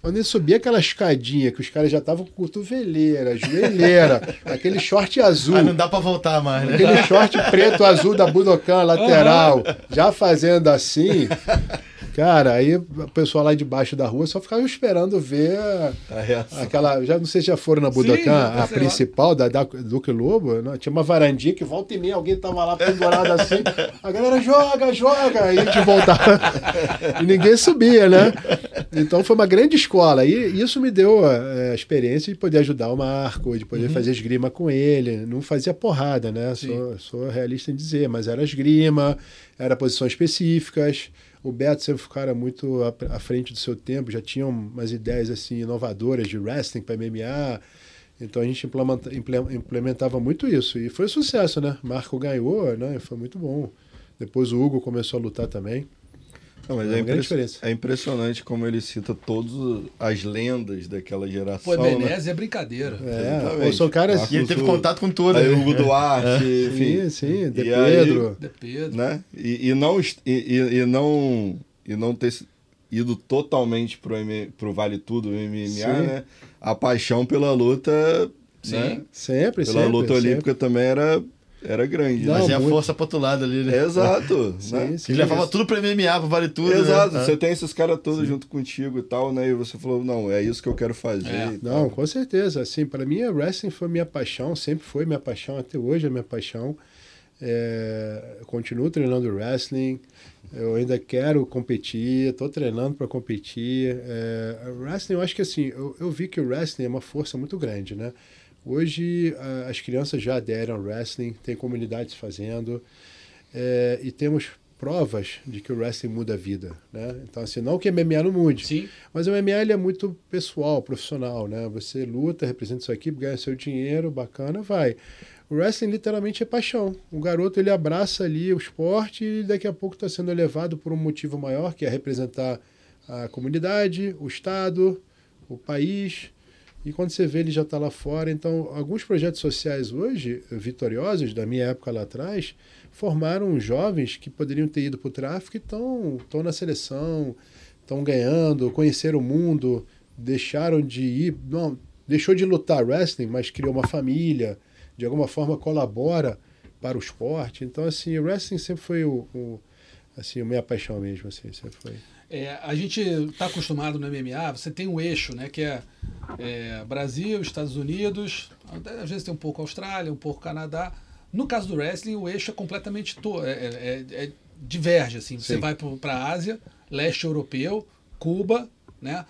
quando ele subia aquela escadinha que os caras já estavam com cotoveleira, joelheira, aquele short azul. Ah, não dá pra voltar mais, né? Aquele short preto azul da Budokan lateral, já fazendo assim. Cara, aí o pessoal lá debaixo da rua só ficava esperando ver a- aquela. Já não sei se já foram na Budokan, a principal da, da Duque Lobo. né? Tinha uma varandinha que volta e meia, alguém tava lá pendurado assim. A galera joga, joga, aí a gente voltava. e ninguém subia, né? Então foi uma grande escola. E isso me deu eh, a experiência de poder ajudar o Marco, de poder fazer esgrima com ele. Não fazia porrada, né? Sou, sou realista em dizer, mas era esgrima, era posições específicas. O Beto sempre foi um cara muito à, frente do seu tempo, já tinha umas ideias assim inovadoras de wrestling para MMA. Então a gente implementa- imple- implementava muito isso. E foi um sucesso, né? Marco ganhou, né? Foi muito bom. Depois o Hugo começou a lutar também. Não, mas É é, diferença. é impressionante como ele cita todas as lendas daquela geração. Pô, né? Menezes é brincadeira. É, são caras. Marco E ele teve Sul, contato com todas. Aí né? o Hugo Duarte, enfim. Sim, sim, De E aí- Pedro. De Pedro. né? E, e não e, e- não e não ter ido totalmente pro, M, pro Vale Tudo MMA, Sim. né? A paixão pela luta, né? Sempre, Pela sempre. luta sempre. olímpica também era era grande, Não, né? Mas é a muito. força pro outro lado ali, né? Exato, Sim, né? sim. Ele levava tudo pra MMA, pro Vale Tudo. né? Exato, Ah. você tem esses caras todos junto contigo e tal, né? E você falou, não, é isso que eu quero fazer. É. Não, com certeza. Assim, para mim, o wrestling foi minha paixão, sempre foi minha paixão, até hoje é minha paixão. É, continuo treinando wrestling, eu ainda quero competir, estou treinando para competir. É, o wrestling, eu acho que assim, eu, eu vi que o wrestling é uma força muito grande, né? Hoje a- as crianças já aderem ao wrestling, tem comunidades fazendo, é, e temos provas de que o wrestling muda a vida, né? Então, assim, não que MMA não mude, Sim. mas o MMA ele é muito pessoal, profissional, né? Você luta, representa sua equipe, ganha seu dinheiro, bacana, vai. O wrestling literalmente é paixão. O garoto ele abraça ali o esporte e daqui a pouco está sendo elevado por um motivo maior, que é representar a comunidade, o estado, o país. E quando você vê, ele já está lá fora. Então, alguns projetos sociais hoje, vitoriosos, da minha época lá atrás, formaram jovens que poderiam ter ido para o tráfico e estão na seleção, estão ganhando, conheceram o mundo, deixaram de ir. Não, deixou de lutar wrestling, mas criou uma família, de alguma forma colabora para o esporte. Então, assim, o wrestling sempre foi o, o assim, a minha paixão mesmo, assim, sempre foi. É, a gente está acostumado no MMA, você tem um eixo, né? Que é, é, Brasil, Estados Unidos, até às vezes tem um pouco Austrália, um pouco Canadá. No caso do wrestling, o eixo é completamente to é, é- é- diverge, assim. Você Sim. vai para a Ásia, leste europeu, Cuba, né?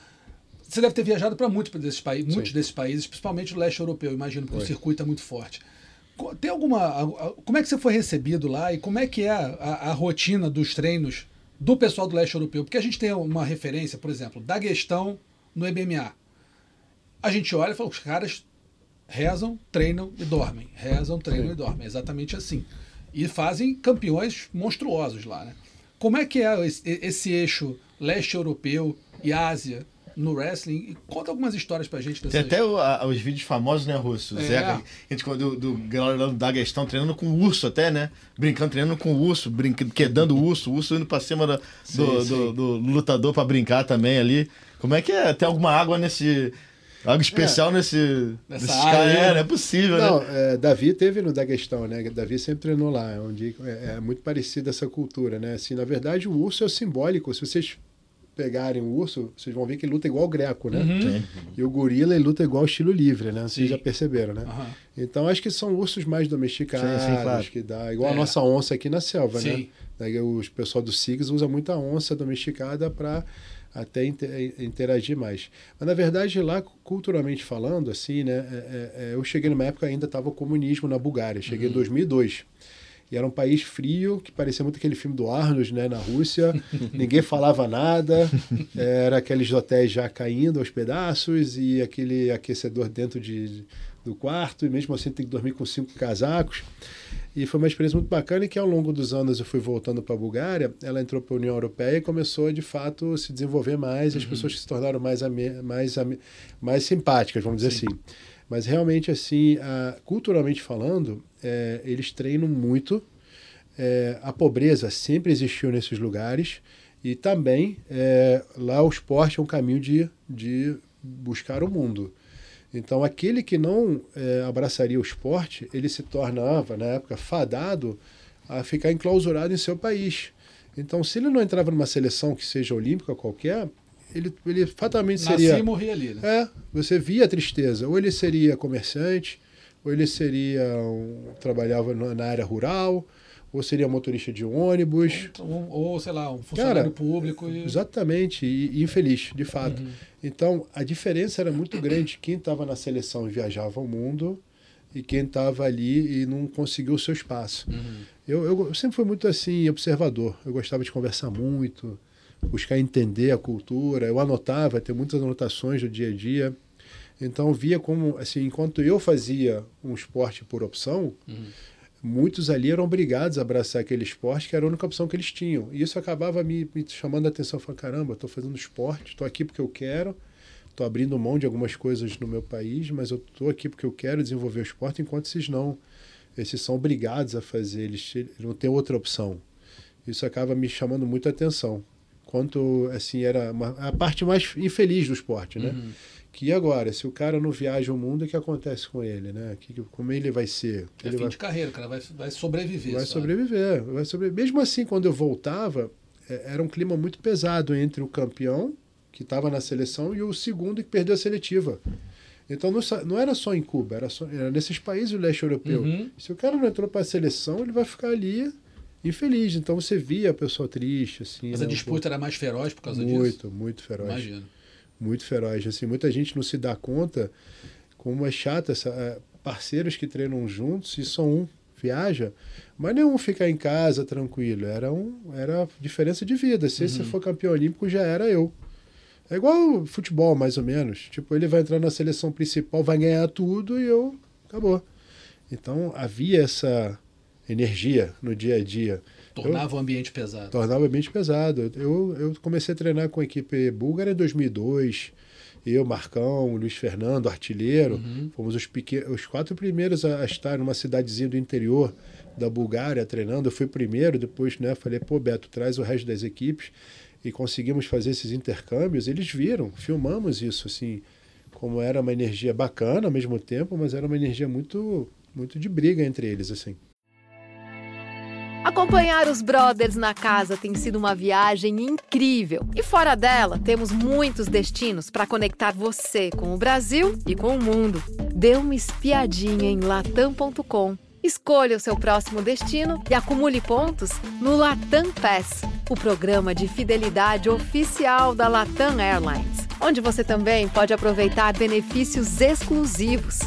Você deve ter viajado para muitos desses países, muitos desses países, principalmente o leste europeu, imagino, porque o circuito é muito forte. Tem alguma. a- a- Como é que você foi recebido lá e como é que é a, a rotina dos treinos do pessoal do leste europeu? Porque a gente tem uma referência, por exemplo, da questão no MMA. A gente olha e fala, os caras rezam, treinam e dormem. Rezam, treinam Sim. e dormem. É exatamente assim. E fazem campeões monstruosos lá, né? Como é que é esse, esse eixo leste europeu e Ásia no wrestling? E conta algumas histórias pra gente Tem dessas. até o- a- os vídeos famosos, né, Russo? É. Zeca, a gente, do, do galera do Daguestão treinando com o urso até, né? Brincando, treinando com o urso, brincando, quedando o urso, o urso indo pra cima da- do, Sim, do- do lutador pra brincar também ali. Como é que é? Tem alguma água nesse. Algo especial nesse. Nessa nesses área caras? aí, É, né? não é possível, Não, né? é, Davi teve no Daguestão, né? Davi sempre treinou lá, é onde é, é muito parecida essa cultura, né? Assim, na verdade, o urso é o simbólico. Se vocês pegarem o urso, vocês vão ver que ele luta igual o greco, né? Uhum. E o gorila ele luta igual o estilo livre, né? Vocês Sim. já perceberam, né? Aham. Então acho que são ursos mais domesticados, Sim, sim, claro. que dá igual É. a nossa onça aqui na selva, né? Os pessoal do SIGS usa muita onça domesticada para até inter- interagir mais. Mas na verdade lá culturalmente falando, assim, né? é- é- é, eu cheguei numa época ainda estava o comunismo na Bulgária. Cheguei em 2002. E era um país frio, que parecia muito aquele filme do Arnold, né, na Rússia. Ninguém falava nada. Era aqueles hotéis já caindo aos pedaços e aquele aquecedor dentro de, do quarto. E mesmo assim tem que dormir com cinco casacos. E foi uma experiência muito bacana e que ao longo dos anos eu fui voltando para a Bulgária, ela entrou para a União Europeia e começou de fato se desenvolver mais, Uhum. as pessoas se tornaram mais, mais, mais simpáticas, vamos dizer assim. Mas realmente, assim, ah, culturalmente falando, eh, eles treinam muito. Eh, a pobreza sempre existiu nesses lugares e também eh, lá o esporte é um caminho de, de buscar o mundo. Então, aquele que não eh, abraçaria o esporte, ele se tornava, na época, fadado a ficar enclausurado em seu país. Então, se ele não entrava numa seleção que seja olímpica qualquer, ele, ele fatalmente seria. e morri ali, né? É, você via a tristeza. Ou ele seria comerciante, ou ele seria um, trabalhava na área rural, ou seria motorista de ônibus. Ou, ou, sei lá, um funcionário Cara, público. E... Exatamente, e, e infeliz, de fato. Uhum. Então, a diferença era muito grande. Quem estava na seleção e viajava o mundo e quem estava ali e não conseguiu o seu espaço. Uhum. Eu, eu sempre fui muito assim, observador. Eu gostava de conversar muito, buscar entender a cultura. Eu anotava, ter muitas anotações do dia a dia. Então, via como, assim, enquanto eu fazia um esporte por opção, muitos ali eram obrigados a abraçar aquele esporte que era a única opção que eles tinham. E isso acabava me, me chamando a atenção. Falei, caramba, estou fazendo esporte, estou aqui porque eu quero, estou abrindo mão de algumas coisas no meu país, mas eu estou aqui porque eu quero desenvolver o esporte, enquanto esses não. Esses são obrigados a fazer, eles eles não têm outra opção. Isso acaba me chamando muita atenção. Quanto, assim, era uma, a parte mais infeliz do esporte, né? Uhum. Que agora, se o cara não viaja o mundo, o que acontece com ele, né? Que, como ele vai ser? É ele fim vai, de carreira, o cara vai, vai sobreviver. vai sobreviver, vai sobreviver. Mesmo assim, quando eu voltava, é, era um clima muito pesado entre o campeão, que estava na seleção, e o segundo que perdeu a seletiva. Então não, não era só em Cuba, era, só, era nesses países do leste europeu. Uhum. Se o cara não entrou para a seleção, ele vai ficar ali infeliz. Então você via a pessoa triste, assim. Mas né, a disputa era mais feroz por causa disso? muito, muito feroz Imagino. Muito feroz. Assim, muita gente não se dá conta como é chata essa é, parceiros que treinam juntos e só um viaja, mas nenhum ficar em casa tranquilo. Era um era diferença de vida. Se você for campeão olímpico já era eu. É igual futebol mais ou menos. Tipo ele vai entrar na seleção principal, vai ganhar tudo e eu acabou. Então havia essa energia no dia a dia Tornava o ambiente pesado. tornava bem pesado. Eu, eu comecei a treinar com a equipe búlgara em 2002. Eu, Marcão, Luiz Fernando, artilheiro, fomos os, pequen... os quatro primeiros a a estar numa cidadezinha do interior da Bulgária treinando. Eu fui primeiro, depois né, falei, pô, Beto, traz o resto das equipes. E conseguimos fazer esses intercâmbios. Eles viram, filmamos isso, assim, como era uma energia bacana ao mesmo tempo, mas era uma energia muito, muito de briga entre eles, assim. Acompanhar os brothers na casa tem sido uma viagem incrível. E fora dela, temos muitos destinos para conectar você com o Brasil e com o mundo. Dê uma espiadinha em latam.com. Escolha o seu próximo destino e acumule pontos no Latam Pass, o programa de fidelidade oficial da Latam Airlines, onde você também pode aproveitar benefícios exclusivos.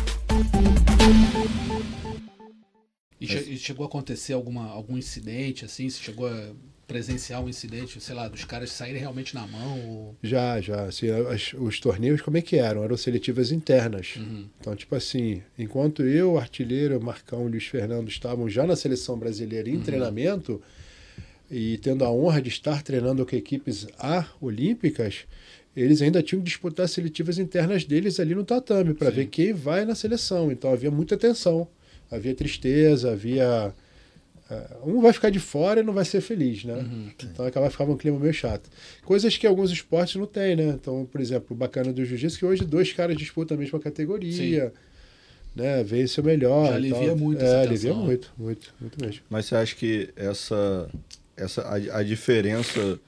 E, che- e chegou a acontecer alguma, algum incidente, assim? Você chegou a presenciar um incidente, sei lá, dos caras saírem realmente na mão? Ou... Já, já. Assim, as- os torneios, como é que eram? Eram seletivas internas. Uhum. Então, tipo assim, enquanto eu, artilheiro, Marcão e Luiz Fernando estavam já na seleção brasileira em treinamento e tendo a honra de estar treinando com equipes A olímpicas, eles ainda tinham que disputar as seletivas internas deles ali no tatame para ver quem vai na seleção. Então havia muita tensão, havia tristeza, havia eh, um vai ficar de fora e não vai ser feliz, né? Então acaba ficava um clima meio chato. Coisas que alguns esportes não têm, né? Então, por exemplo, o bacana do jiu-jitsu é que hoje dois caras disputam a mesma categoria, né? Vence o melhor. Já alivia tal. muito É, alivia tensão, né? muito, muito, muito mesmo. Mas você acha que essa, essa a, a diferença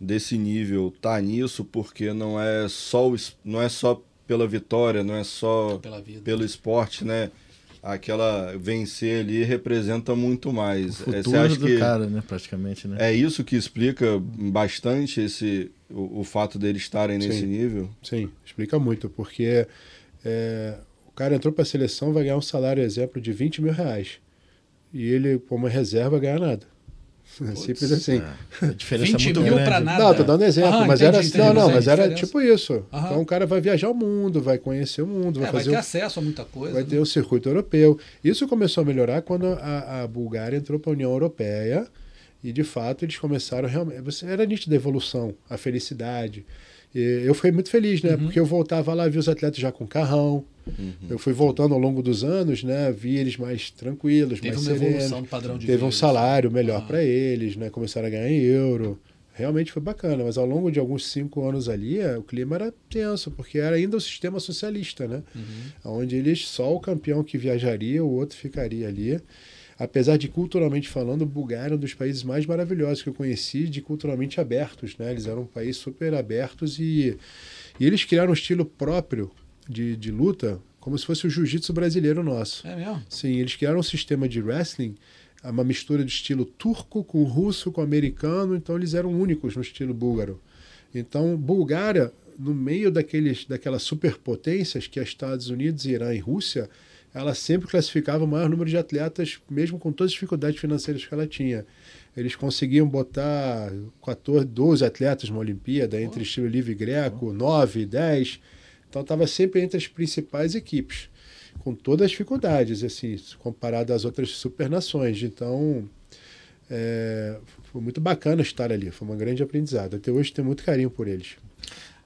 desse nível tá nisso porque não é só o não é só pela vitória, não é só Pela vida. pelo esporte, né? Aquela vencer ali representa muito mais. O É, futuro você acha do que cara, né? Praticamente, né? é isso que explica bastante esse o, o fato deles estarem nesse Sim. nível? Sim, explica muito, porque é, o cara entrou para a seleção, vai ganhar um salário, exemplo, de 20 mil reais. E ele, como reserva, ganha nada. Simples assim. A diferença é 20 muito mil grande. pra nada. Não, tô dando exemplo, Aham, mas entendi, era entendi, não, não, mas é era diferença. tipo isso. Aham. Então o cara vai viajar o mundo, vai conhecer o mundo, vai É, vai fazer ter o- acesso a muita coisa. vai né? ter o circuito europeu. Isso começou a melhorar quando a, a Bulgária entrou para a União Europeia e de fato eles começaram realmente. Você era nítida a evolução, a felicidade. E eu fiquei muito feliz, Uhum. né? Porque eu voltava lá, vi os atletas já com carrão. Eu fui voltando ao longo dos anos, né? Vi eles mais tranquilos, Teve mais uma serenos. evolução do padrão de Teve vida, um assim. salário melhor Ah. para eles, né? Começaram a ganhar em euro. Realmente foi bacana, mas ao longo de alguns cinco anos ali, eh, o clima era tenso, porque era ainda o sistema socialista, né? Uhum. Onde eles, só o campeão que viajaria, o outro ficaria ali. Apesar de culturalmente falando, Bulgária é um dos países mais maravilhosos que eu conheci, de culturalmente abertos, né? Eles eram um país super abertos e, e eles criaram um estilo próprio de, de luta, como se fosse o jiu-jitsu brasileiro nosso. É mesmo? Sim, eles criaram um sistema de wrestling, uma mistura de estilo turco com russo, com americano, então eles eram únicos no estilo búlgaro. Então, Bulgária, no meio daqueles, daquelas superpotências que é Estados Unidos, Irã e Rússia, ela sempre classificava o maior número de atletas, mesmo com todas as dificuldades financeiras que ela tinha. Eles conseguiam botar 14, 12 atletas numa Olimpíada, entre estilo livre e greco, 9, 10. Então estava sempre entre as principais equipes, com todas as dificuldades, assim, comparado às outras supernações. Então, é, foi muito bacana estar ali, foi um grande aprendizado. Até hoje tenho muito carinho por eles.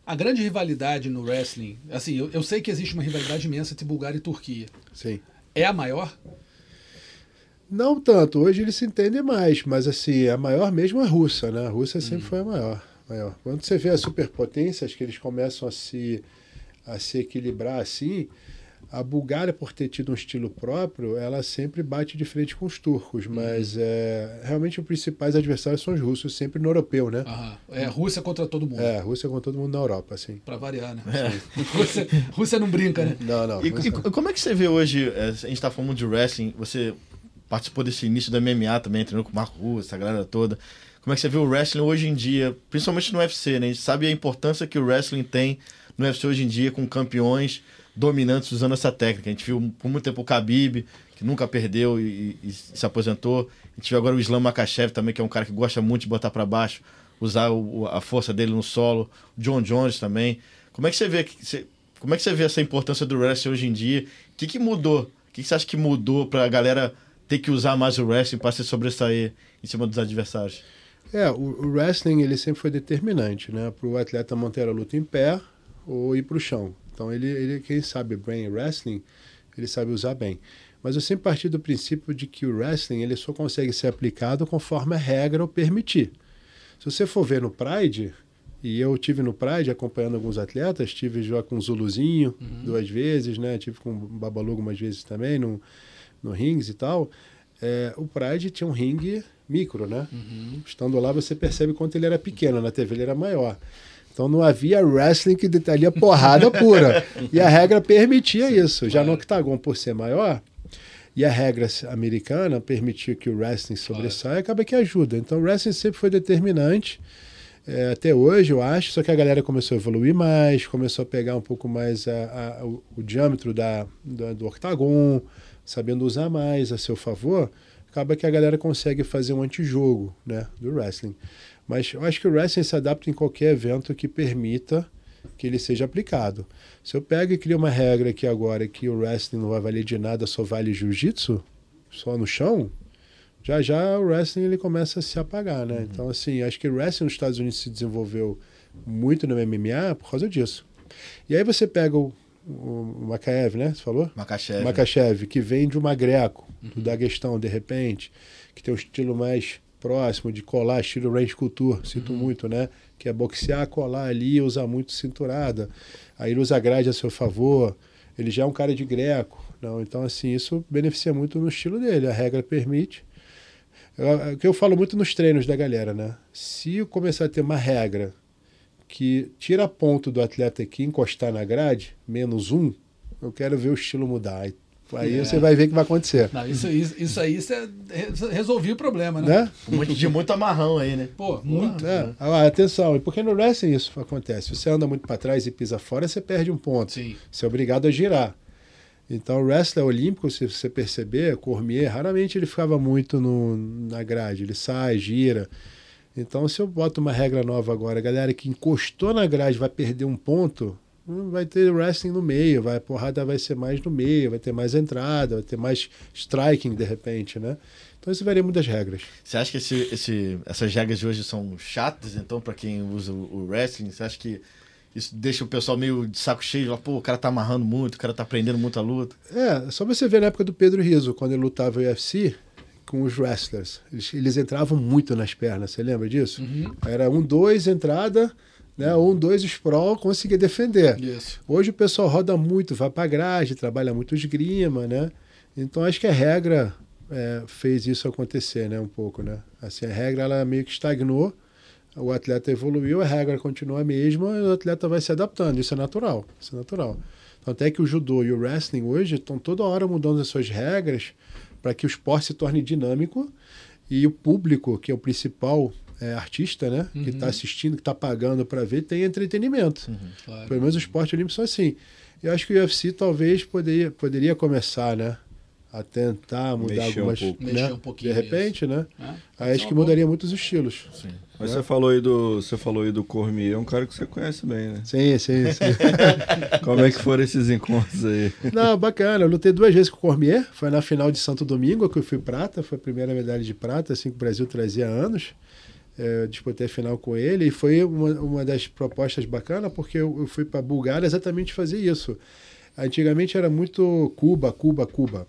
A grande rivalidade no wrestling, assim, eu, eu sei que existe uma rivalidade imensa entre Bulgária e Turquia. Sim. É a maior? Não tanto, hoje eles se entendem mais, mas assim, a maior mesmo é a Rússia, né? A Rússia sempre foi a maior, maior. Quando você vê as superpotências que eles começam a se, a se equilibrar assim, a Bulgária, por ter tido um estilo próprio, ela sempre bate de frente com os turcos, mas é, realmente os principais adversários são os russos, sempre no europeu, né? Aham. É Rússia contra todo mundo. É, Rússia com todo mundo na Europa, assim. Pra variar, né? Rússia, Rússia não brinca, né? Não, não. E, e como é que você vê hoje, é, a gente tá falando de wrestling, você participou desse início do MMA também, treinou com o Marco Russo, essa galera toda. Como é que você vê o wrestling hoje em dia, principalmente no UFC, né? A gente sabe a importância que o wrestling tem no UFC hoje em dia, com campeões dominantes usando essa técnica. A gente viu por muito tempo o Khabib, que nunca perdeu e, e se aposentou. A gente viu agora o Islam Makachev também, que é um cara que gosta muito de botar para baixo, usar o- a força dele no solo. O John Jones também. Como é que você vê você- como é que você vê essa importância do wrestling hoje em dia? O que, que mudou? O que, que você acha que mudou pra galera ter que usar mais o wrestling para se sobressair em cima dos adversários? É, o, o wrestling ele sempre foi determinante, né? Para o atleta manter a luta em pé ou ir para o chão. Então ele, ele, quem sabe brain wrestling, ele sabe usar bem. Mas eu sempre parti do princípio de que o wrestling ele só consegue ser aplicado conforme a regra o permitir. Se você for ver no Pride, e eu tive no Pride acompanhando alguns atletas, tive já com o Zuluzinho duas vezes, né? Tive com o Babalugo umas vezes também no, no rings e tal. É, o Pride tinha um ringue micro, né? Estando lá você percebe quanto ele era pequeno, na TV ele era maior. Então não havia wrestling que detalha porrada pura. E a regra permitia isso. Já no octagon, por ser maior, e a regra americana permitia que o wrestling sobressaia, acaba que ajuda. Então o wrestling sempre foi determinante. é, até hoje, eu acho, só que a galera começou a evoluir mais, começou a pegar um pouco mais a- a- o, o diâmetro da, da- do octagon, sabendo usar mais a seu favor, acaba que a galera consegue fazer um antijogo né, do wrestling. Mas eu acho que o wrestling se adapta em qualquer evento que permita que ele seja aplicado. Se eu pego e crio uma regra aqui agora que o wrestling não vai valer de nada, só vale jiu-jitsu, só no chão, já já o wrestling ele começa a se apagar, né? Então, assim, acho que o wrestling nos Estados Unidos se desenvolveu muito no MMA por causa disso. E aí você pega o, o Makaev, né? Você falou? Makachev. Makachev, que vem de uma greco, do Daguestão, de repente, que tem um estilo mais próximo de colar, estilo range culture, sinto muito, né? Que é boxear, colar ali, usar muito cinturada. Aí ele usa grade a seu favor. Ele já é um cara de greco. Não, então, assim, isso beneficia muito no estilo dele. A regra permite. O que eu falo muito nos treinos da galera, né? Se eu começar a ter uma regra que tira ponto do atleta aqui encostar na grade, menos um, eu quero ver o estilo mudar. Aí, aí É. você vai ver o que vai acontecer. Não, isso, isso, isso aí você re- resolveu o problema, né? Né? Um de muito amarrão aí, né? Pô, muito. É. Ah, atenção, porque no wrestling isso acontece. Você anda muito para trás e pisa fora, você perde um ponto. Sim. Você é obrigado a girar. Então, o wrestler olímpico, se você perceber, Cormier, raramente ele ficava muito no, na grade. Ele sai, gira. Então, se eu boto uma regra nova agora, a galera que encostou na grade vai perder um ponto, vai ter wrestling no meio, vai, a porrada vai ser mais no meio, vai ter mais entrada, vai ter mais striking de repente, né? Então isso varia muitas regras. Você acha que esse, esse, essas regras de hoje são chatas, então, para quem usa o wrestling? Você acha que isso deixa o pessoal meio de saco cheio, pô, o cara tá amarrando muito, o cara tá aprendendo muita luta? É, só você ver na época do Pedro Rizzo, quando ele lutava no UFC, com os wrestlers. Eles, eles entravam muito nas pernas, você lembra disso? Uhum. Era um, dois, entrada, né? Um, dois, sprawl, conseguia defender. Isso. Hoje o pessoal roda muito, vai pra grade, trabalha muito esgrima, né? Então acho que a regra é, fez isso acontecer, né? Um pouco, né? Assim, a regra ela meio que estagnou, o atleta evoluiu, a regra continua a mesma, e o atleta vai se adaptando. Isso é natural, isso é natural. Então, até que o judô e o wrestling hoje estão toda hora mudando as suas regras para que o esporte se torne dinâmico e o público, que é o principal é, artista, né, Uhum. que está assistindo, que está pagando para ver, tenha entretenimento. Claro. Pelo menos o esporte olímpico são assim. Eu acho que o UFC talvez poderia, poderia começar, né, a tentar mudar Mexer um algumas, pouco. né, Mexer um pouquinho, de repente, né? É, Aí acho ser que mudaria muitos estilos. Sim. Mas É. você falou aí do. Você falou aí do Cormier, é um cara que você conhece bem, né? Sim, sim, sim. Como é que foram esses encontros aí? Não, bacana. Eu lutei duas vezes com o Cormier. Foi na final de Santo Domingo que eu fui prata. Foi a primeira medalha de prata, assim que o Brasil trazia há anos. É, Eu disputei a final com ele e foi uma, uma das propostas bacanas porque eu, eu fui para a Bulgária exatamente fazer isso. Antigamente era muito Cuba, Cuba, Cuba.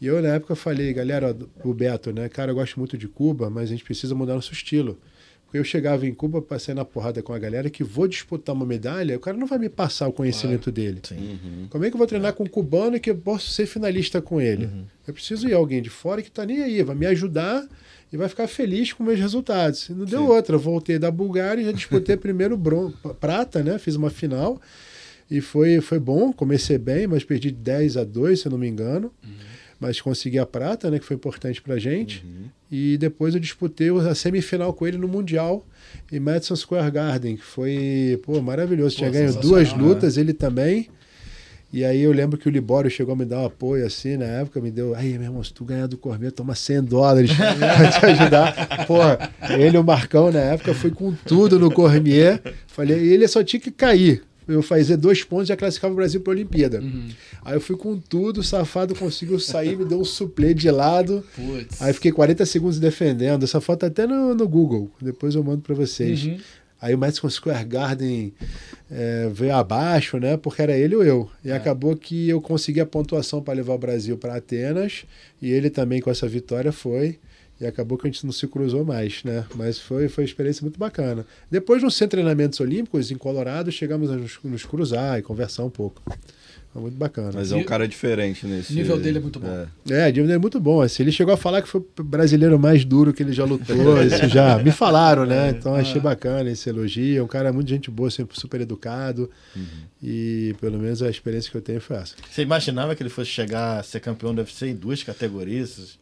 E eu na época falei, galera, o Beto, né? Cara, eu gosto muito de Cuba, mas a gente precisa mudar nosso estilo. Porque eu chegava em Cuba, passei na porrada com a galera que vou disputar uma medalha, o cara não vai me passar o conhecimento dele. Sim. Como é que eu vou treinar com um cubano e que eu posso ser finalista com ele? Eu preciso ir alguém de fora que está nem aí, vai me ajudar e vai ficar feliz com meus resultados. E não deu outra. Eu voltei da Bulgária e já disputei primeiro bron prata, né? Fiz uma final e foi, foi bom. Comecei bem, mas perdi 10 a 2, se eu não me engano. Mas consegui a prata, né? Que foi importante pra gente. E depois eu disputei a semifinal com ele no Mundial em Madison Square Garden, que foi pô, maravilhoso. Pô, Tinha ganho duas né? lutas, ele também. E aí eu lembro que o Libório chegou a me dar um apoio assim na época, me deu, aí meu irmão, se tu ganhar do Cormier, toma 100 dólares pra te ajudar. Porra, ele o Marcão na época foi com tudo no Cormier. Falei, e ele só tinha que cair. Eu fazer dois pontos e já classificava o Brasil para a Olimpíada. Uhum. Aí eu fui com tudo, o safado conseguiu sair, me deu um suplê de lado. Putz. Aí fiquei 40 segundos defendendo. Essa foto tá até no, no Google. Depois eu mando para vocês. Uhum. Aí o Madison Square Garden é, veio abaixo, né? Porque era ele ou eu. E acabou que eu consegui a pontuação para levar o Brasil para Atenas. E ele também com essa vitória foi. E acabou que a gente não se cruzou mais, né? Mas foi, foi uma experiência muito bacana. Depois, nos sem treinamentos olímpicos, em Colorado, chegamos a nos, nos cruzar e conversar um pouco. Foi muito bacana. Mas é um cara diferente nesse. O nível dele é muito bom. É, o Jimmy é muito bom. Assim, ele chegou a falar que foi o brasileiro mais duro que ele já lutou. Isso já me falaram, né? Então achei bacana esse elogio. É um cara muito gente boa, sempre super educado. E pelo menos a experiência que eu tenho foi essa. Você imaginava que ele fosse chegar a ser campeão do UFC em duas categorias?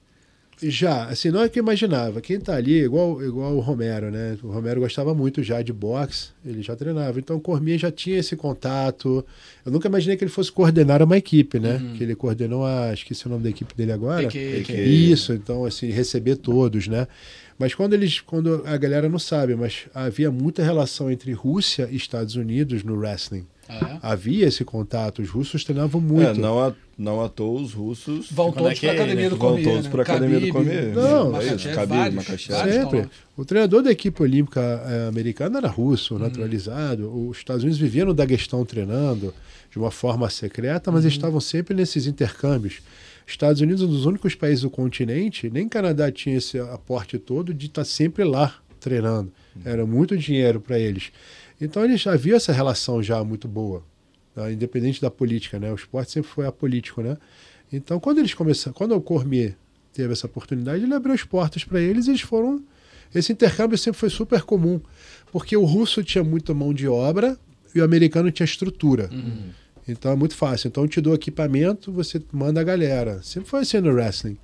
Já, assim, não é que eu imaginava. Quem tá ali, igual, igual o Romero, né? O Romero gostava muito já de boxe, ele já treinava. Então o Cormier já tinha esse contato. Eu nunca imaginei que ele fosse coordenar uma equipe, né? Que ele coordenou a. Esqueci o nome da equipe dele agora. PK. PK. Isso, então, assim, receber todos, né? Mas quando eles. Quando a galera não sabe, mas havia muita relação entre Rússia e Estados Unidos no wrestling. Ah, Havia esse contato, os russos treinavam muito. É, não, à, não à toa os russos Vão é todos que para a é, academia né? do vão Cormier. todos para a academia do Cormier. Não, é isso, Khabib, Sempre. O treinador da equipe olímpica eh, americana era russo, naturalizado. Os Estados Unidos viviam no Daguestão treinando de uma forma secreta, mas estavam sempre nesses intercâmbios. Estados Unidos, um dos únicos países do continente, nem Canadá tinha esse aporte todo de estar sempre lá treinando. Era muito dinheiro para eles. Então eles já haviam essa relação já muito boa, tá? independente da política, né? O esporte sempre foi apolítico, né? Então quando eles começaram, quando o Cormier teve essa oportunidade, ele abriu as portas para eles e eles foram. Esse intercâmbio sempre foi super comum, porque o russo tinha muita mão de obra e o americano tinha estrutura. Então é muito fácil. Então eu te dou equipamento, você manda a galera. Sempre foi assim no wrestling.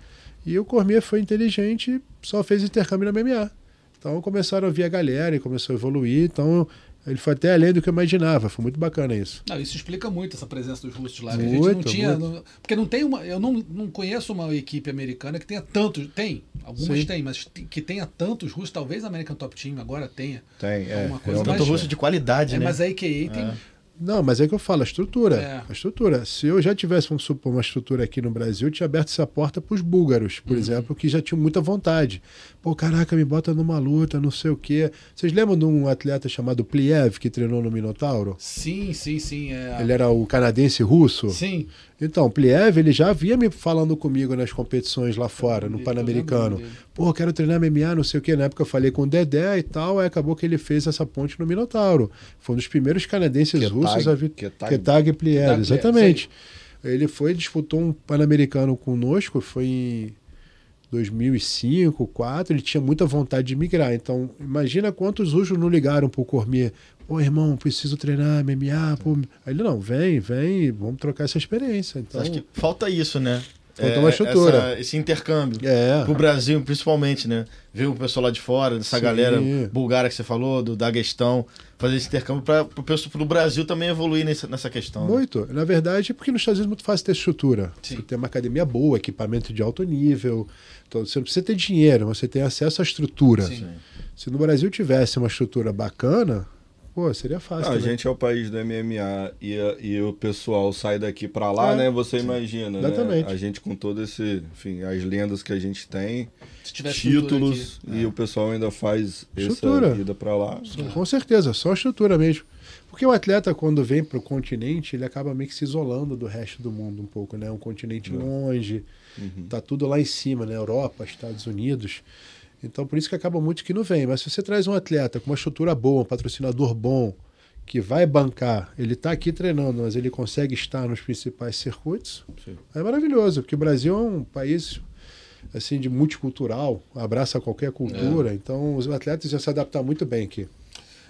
E o Cormier foi inteligente, só fez intercâmbio na MMA. Então começaram a vir a galera e começou a evoluir. Então Ele foi até além do que eu imaginava. Foi muito bacana isso. Não, isso explica muito essa presença dos russos lá. que a gente Muito, não tinha. muito. não- porque não tem uma. Eu não, não conheço uma equipe americana que tenha tantos. Tem, algumas Sim. tem, mas que tenha tantos russos. Talvez a American Top Team agora tenha. Tem, é. Coisa Tanto russo de qualidade, É, né? mas a AKA tem. Não, mas é que eu falo, a estrutura. É. A estrutura. Se eu já tivesse, vamos supor, uma estrutura aqui no Brasil, eu tinha aberto essa porta para os búlgaros, por exemplo, que já tinham muita vontade. Pô, caraca, me bota numa luta, não sei o quê. Vocês lembram de um atleta chamado Pliev, que treinou no Minotauro? Sim, sim, sim. É... Ele era o canadense russo? Sim. Então, Pliev, ele já havia me falando comigo nas competições lá fora, no Pan-Americano. Pô, quero treinar MMA, não sei o quê. Na época eu falei com o Dedé e tal, aí acabou que ele fez essa ponte no Minotauro. Foi um dos primeiros canadenses Ketag- russos a vir. Ketag- Ketag Pliev, exatamente. Ele foi, disputou um Pan-Americano conosco, foi em 2005, 2004, ele tinha muita vontade de migrar. Então, imagina quantos russos não ligaram pro Cormier. Pô, irmão, preciso treinar MMA. Pô. Aí ele, não, vem, vem, vamos trocar essa experiência. Então, Acho que falta isso, né? Falta uma estrutura. essa- esse intercâmbio. É. Pro Brasil, principalmente, né? Ver o pessoal lá de fora, dessa Sim. galera bulgara que você falou, do Daguestão, fazer esse intercâmbio para pro Brasil também evoluir nessa, nessa questão. né? Muito. Na verdade, porque nos Estados Unidos é muito fácil ter estrutura. Sim. Você tem uma academia boa, equipamento de alto nível. Então, você não precisa ter dinheiro, mas você tem acesso à estrutura. Sim. Se no Brasil tivesse uma estrutura bacana, pô, seria fácil. Ah, a gente é o país do MMA e, e o pessoal sai daqui pra lá, É, né? Você imagina, né? Exatamente. A gente com todo esse, enfim, as lendas que a gente tem, títulos, e o pessoal ainda faz Estrutura. essa ida pra lá. Com certeza, só a estrutura mesmo. Porque o atleta, quando vem para o continente, ele acaba meio que se isolando do resto do mundo um pouco, né? Um continente longe, tá tudo lá em cima, né? Europa, Estados Unidos. Então, por isso que acaba muito que não vem. Mas se você traz um atleta com uma estrutura boa, um patrocinador bom, que vai bancar, ele está aqui treinando, mas ele consegue estar nos principais circuitos, Sim. é maravilhoso. Porque o Brasil é um país assim de multicultural, abraça qualquer cultura. Então, os atletas já se adaptar muito bem aqui.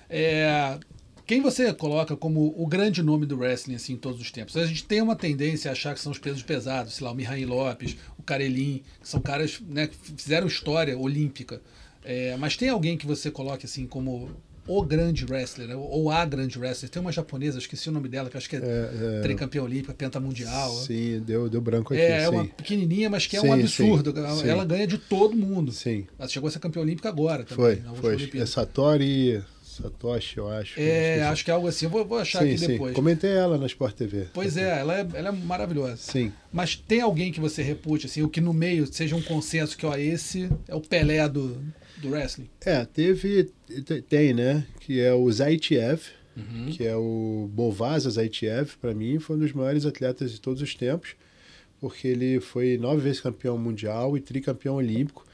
É, quem você coloca como o grande nome do wrestling assim, em todos os tempos? A gente tem uma tendência a achar que são os pesos pesados, sei lá, o Mihail Lopes, o Karelin, que são caras né, que fizeram história olímpica. É, mas tem alguém que você coloque assim como o grande wrestler, né, ou a grande wrestler? Tem uma japonesa, esqueci o nome dela, que acho que é, É, é, tricampeã olímpica, pentamundial. Sim, deu, deu branco aqui. É, é sim. uma pequenininha, mas que é Sim, um absurdo. sim, ela, ganha de todo mundo. Sim, Ela chegou a ser campeã olímpica agora também. foi. última foi. Olimpíada. É Satori Satoshi, eu acho. É, acho que é algo assim. Eu vou, vou achar sim, aqui sim. depois. Comentei ela na Sport TV. Pois é, ela é, ela é maravilhosa. Sim. Mas tem alguém que você repute, assim, o que no meio seja um consenso que, ó, esse é o Pelé do, do wrestling? É, teve. te- Tem, né? Que é o Zaitiev, Uhum. que é o Bovasa Zaitiev, para mim, foi um dos maiores atletas de todos os tempos, porque ele foi nove vezes campeão mundial e tricampeão olímpico.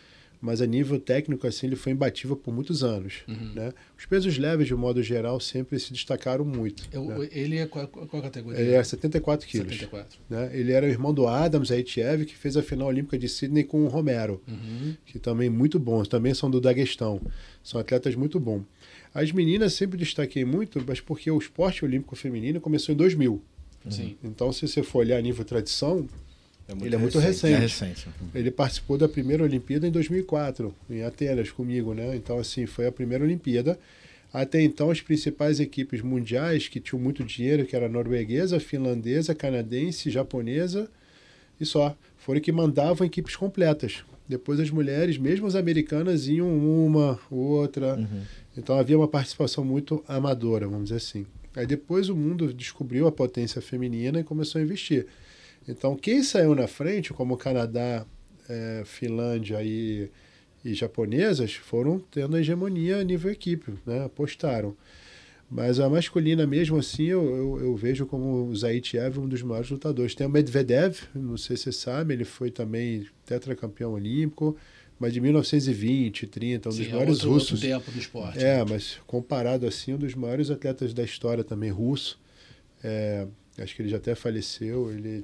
Mas a nível técnico, assim, ele foi imbatível por muitos anos. Uhum. Né? Os pesos leves, de um modo geral, sempre se destacaram muito. Eu- né? Ele é qual, qual categoria? Ele é 74 quilos. 74. né? Ele era o irmão do Adams Zaitiev, que fez a final olímpica de Sydney com o Romero, Uhum. que também muito bons, também são do Daguestão. São atletas muito bons. As meninas sempre destaquei muito, mas porque o esporte olímpico feminino começou em 2000. Sim. Então, se você for olhar a nível tradição, É ele é muito É recente. recente. Ele participou da primeira Olimpíada em 2004, em Atenas, comigo, né? Então, assim, foi a primeira Olimpíada. Até então, as principais equipes mundiais que tinham muito dinheiro, que era norueguesa, finlandesa, canadense, japonesa e só, foram que mandavam equipes completas. Depois as mulheres, mesmo as americanas, iam uma, outra. Então havia uma participação muito amadora, vamos dizer assim. Aí depois o mundo descobriu a potência feminina e começou a investir. Então quem saiu na frente, como Canadá, eh, Finlândia e, e japonesas, foram tendo a hegemonia a nível equipe, né? apostaram. Mas a masculina, mesmo assim, eu, eu, eu vejo como o Zaitiev um dos maiores lutadores. Tem o Medvedev, não sei se você sabe, ele foi também tetracampeão olímpico, mas de 1920, 30, um dos Sim, é maiores outro, russos. outro tempo do esporte. É, mas comparado assim, um dos maiores atletas da história também, russo. É, acho que ele já até faleceu. Ele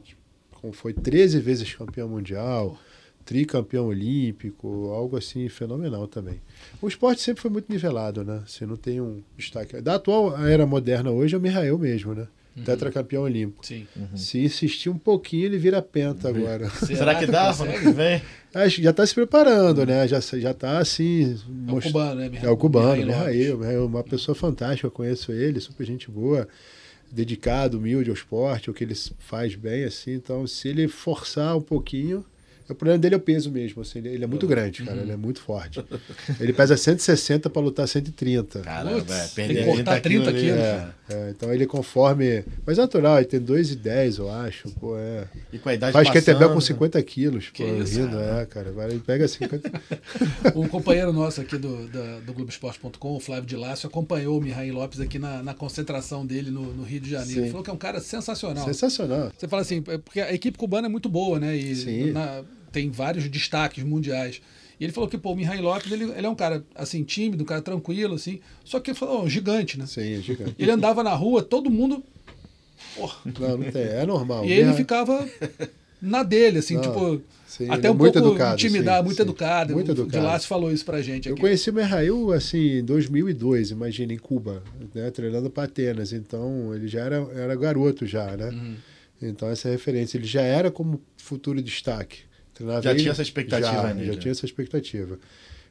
foi 13 vezes campeão mundial, tricampeão olímpico, algo assim fenomenal também. O esporte sempre foi muito nivelado, né? Você não tem um destaque. Da atual era moderna hoje é o Mihail mesmo, né? tetracampeão olímpico. Sim. Se insistir um pouquinho, ele vira penta agora. Será que dá? Vem. Acho que já está se preparando, né? Já, já tá assim. É o most- cubano, né? É o cubano, Mihail Lopes. Mihail, é uma pessoa fantástica, eu conheço ele, super gente boa, dedicado, humilde ao esporte, o que ele faz bem, assim, então se ele forçar um pouquinho, o problema dele é o peso mesmo, assim, ele, ele é muito grande, cara, ele é muito forte. Ele pesa 160 para lutar 130. Caramba, Putz, é, tem que cortar 30 ali, quilos. é. É, então ele conforme. Mas é natural, ele tem 2,10, eu acho. Pô, é. E com a idade Faz passando, kettlebell com né? 50 quilos, Que pô, isso, rindo, é, cara. Vai, ele pega 50. Um companheiro nosso aqui do, da- do Globoesporte.com, o Flávio de Lácio, acompanhou o Mihail Lopes aqui na, na concentração dele no, no Rio de Janeiro. Sim. Ele falou que é um cara sensacional. Sensacional. Você fala assim, é porque a equipe cubana é muito boa, né? E Sim. na- tem vários destaques mundiais. E ele falou que, pô, o Mihail Lopes, ele, ele é um cara, assim, tímido, um cara tranquilo, assim. Só que ele falou, ó, gigante, né? Sim, é gigante. Ele andava na rua, todo mundo... Porra, Não, não tem. É normal. e ele ficava na dele, assim, Não, tipo... sim, até é um muito pouco educado, intimidado, sim, muito sim. educado. Muito O educado. Lácio falou isso pra gente Eu aqui. conheci o Merrail assim em 2002, imagina, em Cuba, né, treinando para Atenas. Então ele já era, era garoto já, né? Uhum. Então essa é referência. Ele já era como futuro destaque. Treinava Já ele- tinha essa expectativa já, nele, Já né? tinha essa expectativa.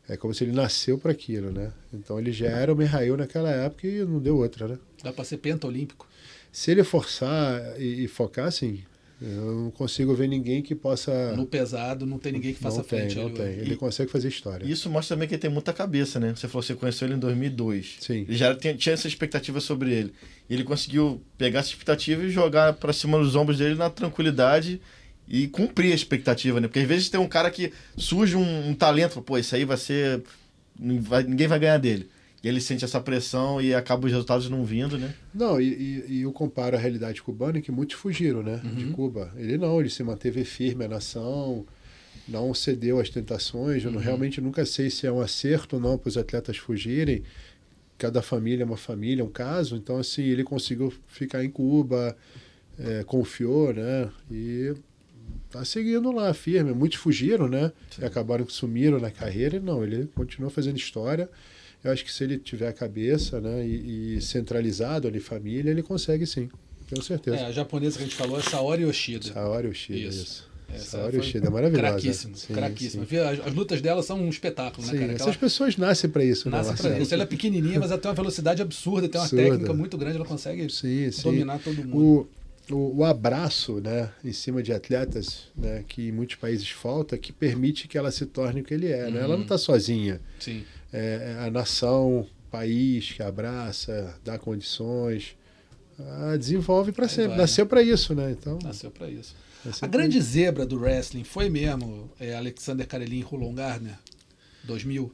É como se ele nasceu para aquilo, né? Então ele já era o Merrail naquela época e não deu outra, né? Dá pra ser penta olímpico. Se ele forçar e, e focar, sim. Eu não consigo ver ninguém que possa. No pesado, não tem ninguém que faça não tem, frente. não ali, tem. Ele E- consegue fazer história. Isso mostra também que ele tem muita cabeça, né? Você falou que você conheceu ele em 2002. Sim. Ele já tinha, tinha essa expectativa sobre ele. E ele conseguiu pegar essa expectativa e jogar pra cima dos ombros dele na tranquilidade e cumprir a expectativa, né? Porque às vezes tem um cara que surge um, um talento, pô, isso aí vai ser. vai- ninguém vai ganhar dele. E ele sente essa pressão e acaba os resultados não vindo, né? Não, e, e- e eu comparo a realidade cubana em que muitos fugiram, né? De Cuba. Ele não, ele se manteve firme a nação, não cedeu às tentações. Eu não, realmente nunca sei se é um acerto ou não para os atletas fugirem. Cada família é uma família, é um caso. Então, assim, ele conseguiu ficar em Cuba, é, confiou, né? E tá seguindo lá, firme. Muitos fugiram, né? E acabaram que sumiram na carreira. E não, ele continuou fazendo história. Eu acho que se ele tiver a cabeça, né, e, e centralizado ali família, ele consegue sim. Tenho certeza. É, a japonesa que a gente falou é Saori Yoshida. Saori Yoshida, Isso. isso. Essa Saori Yoshida, é maravilhosa. Craquíssima, Sim, craquíssima. sim. As, as lutas dela são um espetáculo, né, Sim, cara? essas Aquela- pessoas nascem para isso, né, Nasce pra Marcelo? isso. Ela é pequenininha, mas ela tem uma velocidade absurda, tem uma Absurda. técnica muito grande, ela consegue Sim, sim. dominar todo mundo. O, o, abraço né, em cima de atletas, né, que em muitos países falta, que permite que ela se torne o que ele é. Né? Ela não está sozinha. Sim. É, é a nação, o país que abraça, dá condições, desenvolve para sempre. vai, Nasceu para isso, né? Então, Nasceu pra isso. nasceu A grande zebra do wrestling foi mesmo é, Alexander Karelin e Rulon Gardner, 2000.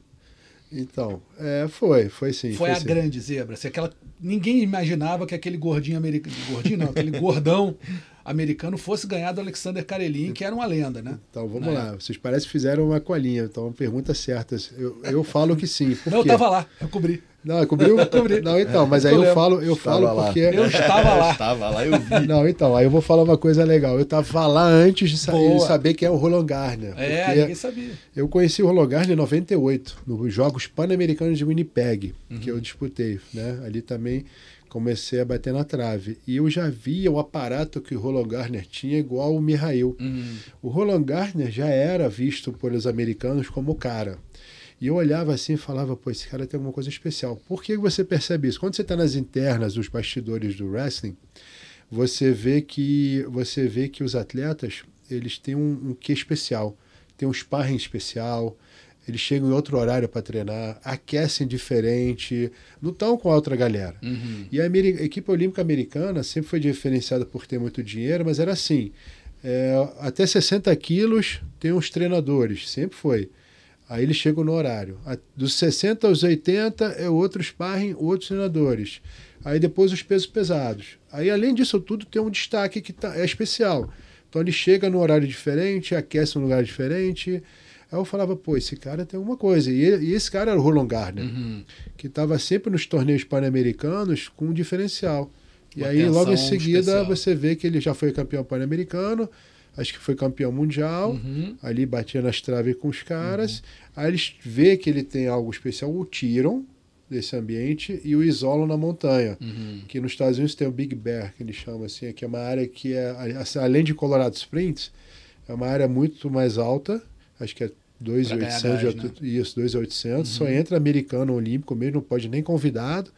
Então, é, foi, foi sim. foi a sim. grande zebra. Assim, aquela, ninguém imaginava que aquele gordinho americano. Gordinho não, aquele gordão americano fosse ganhar do Alexander Karelin, que era uma lenda, né? Então, vamos Na lá. Vocês parecem que fizeram uma colinha. Então, pergunta certa. Eu, eu falo que sim. Por Não, eu quê? tava lá, eu cobri. Não, eu cobri. Não, então, mas aí Eu eu falo, eu Estava falo lá. porque... Eu estava lá. Estava lá, eu vi. Não, então, aí eu vou falar uma coisa legal. Eu tava lá antes de, sa- de saber quem é o Roland Garner. É, ninguém sabia. Eu conheci o Roland Garner em 98, nos Jogos Pan-Americanos de Winnipeg, que Uhum. eu disputei. Né? Ali também comecei a bater na trave. E eu já via o aparato que o Roland Garner tinha igual o Mihail. Uhum. O Roland Garner já era visto pelos americanos como o cara. E eu olhava assim e falava, pô, esse cara tem alguma coisa especial. Por que você percebe isso? Quando você está nas internas dos bastidores do wrestling, você vê que você vê que os atletas eles têm um, um quê especial, tem um sparring especial, eles chegam em outro horário para treinar, aquecem diferente, não estão com a outra galera. Uhum. E a ameri- a equipe olímpica americana sempre foi diferenciada por ter muito dinheiro, mas era assim: é, até 60 quilos tem uns treinadores, sempre foi. Aí eles chegam no horário. A- dos 60 aos 80 é outro sparring, outros treinadores. Aí depois os pesos pesados. Aí além disso tudo tem um destaque que tá, é especial. Então ele chega num horário diferente, aquece num lugar diferente. Aí eu falava, pô, esse cara tem alguma coisa. E, ele- e esse cara era o Roland Gardner Uhum. que estava sempre nos torneios pan-americanos com um diferencial. E Uma aí, logo em seguida, especial. você vê que ele já foi campeão pan-americano, acho que foi campeão mundial, Uhum. ali batia nas traves com os caras. Aí eles vê que ele tem algo especial, o tiram, desse ambiente e o isolam na montanha. Uhum. Que nos Estados Unidos tem o Big Bear, que eles chamam assim, que é uma área que é, além de Colorado Springs, é uma área muito mais alta, acho que é 2.800, de gás, altu- isso, 2.800, só Uhum. entra americano olímpico mesmo, não pode nem convidado,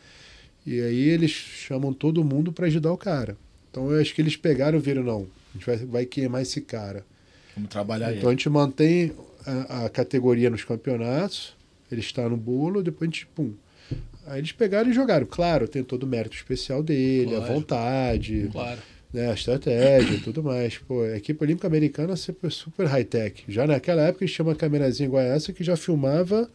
e aí eles chamam todo mundo para ajudar o cara. Então eu acho que eles pegaram e viram, não, a gente vai, vai queimar esse cara. Vamos trabalhar Então a gente mantém a, a categoria nos campeonatos, ele está no bolo, depois a gente, pum. Aí eles pegaram e jogaram. Claro, tem todo o mérito especial dele, a Lógico. vontade, Claro. Né, a estratégia e tudo mais. Pô, a equipe olímpica americana é super, super high-tech. Já naquela época eles tinham uma câmerazinha igual essa que já filmava,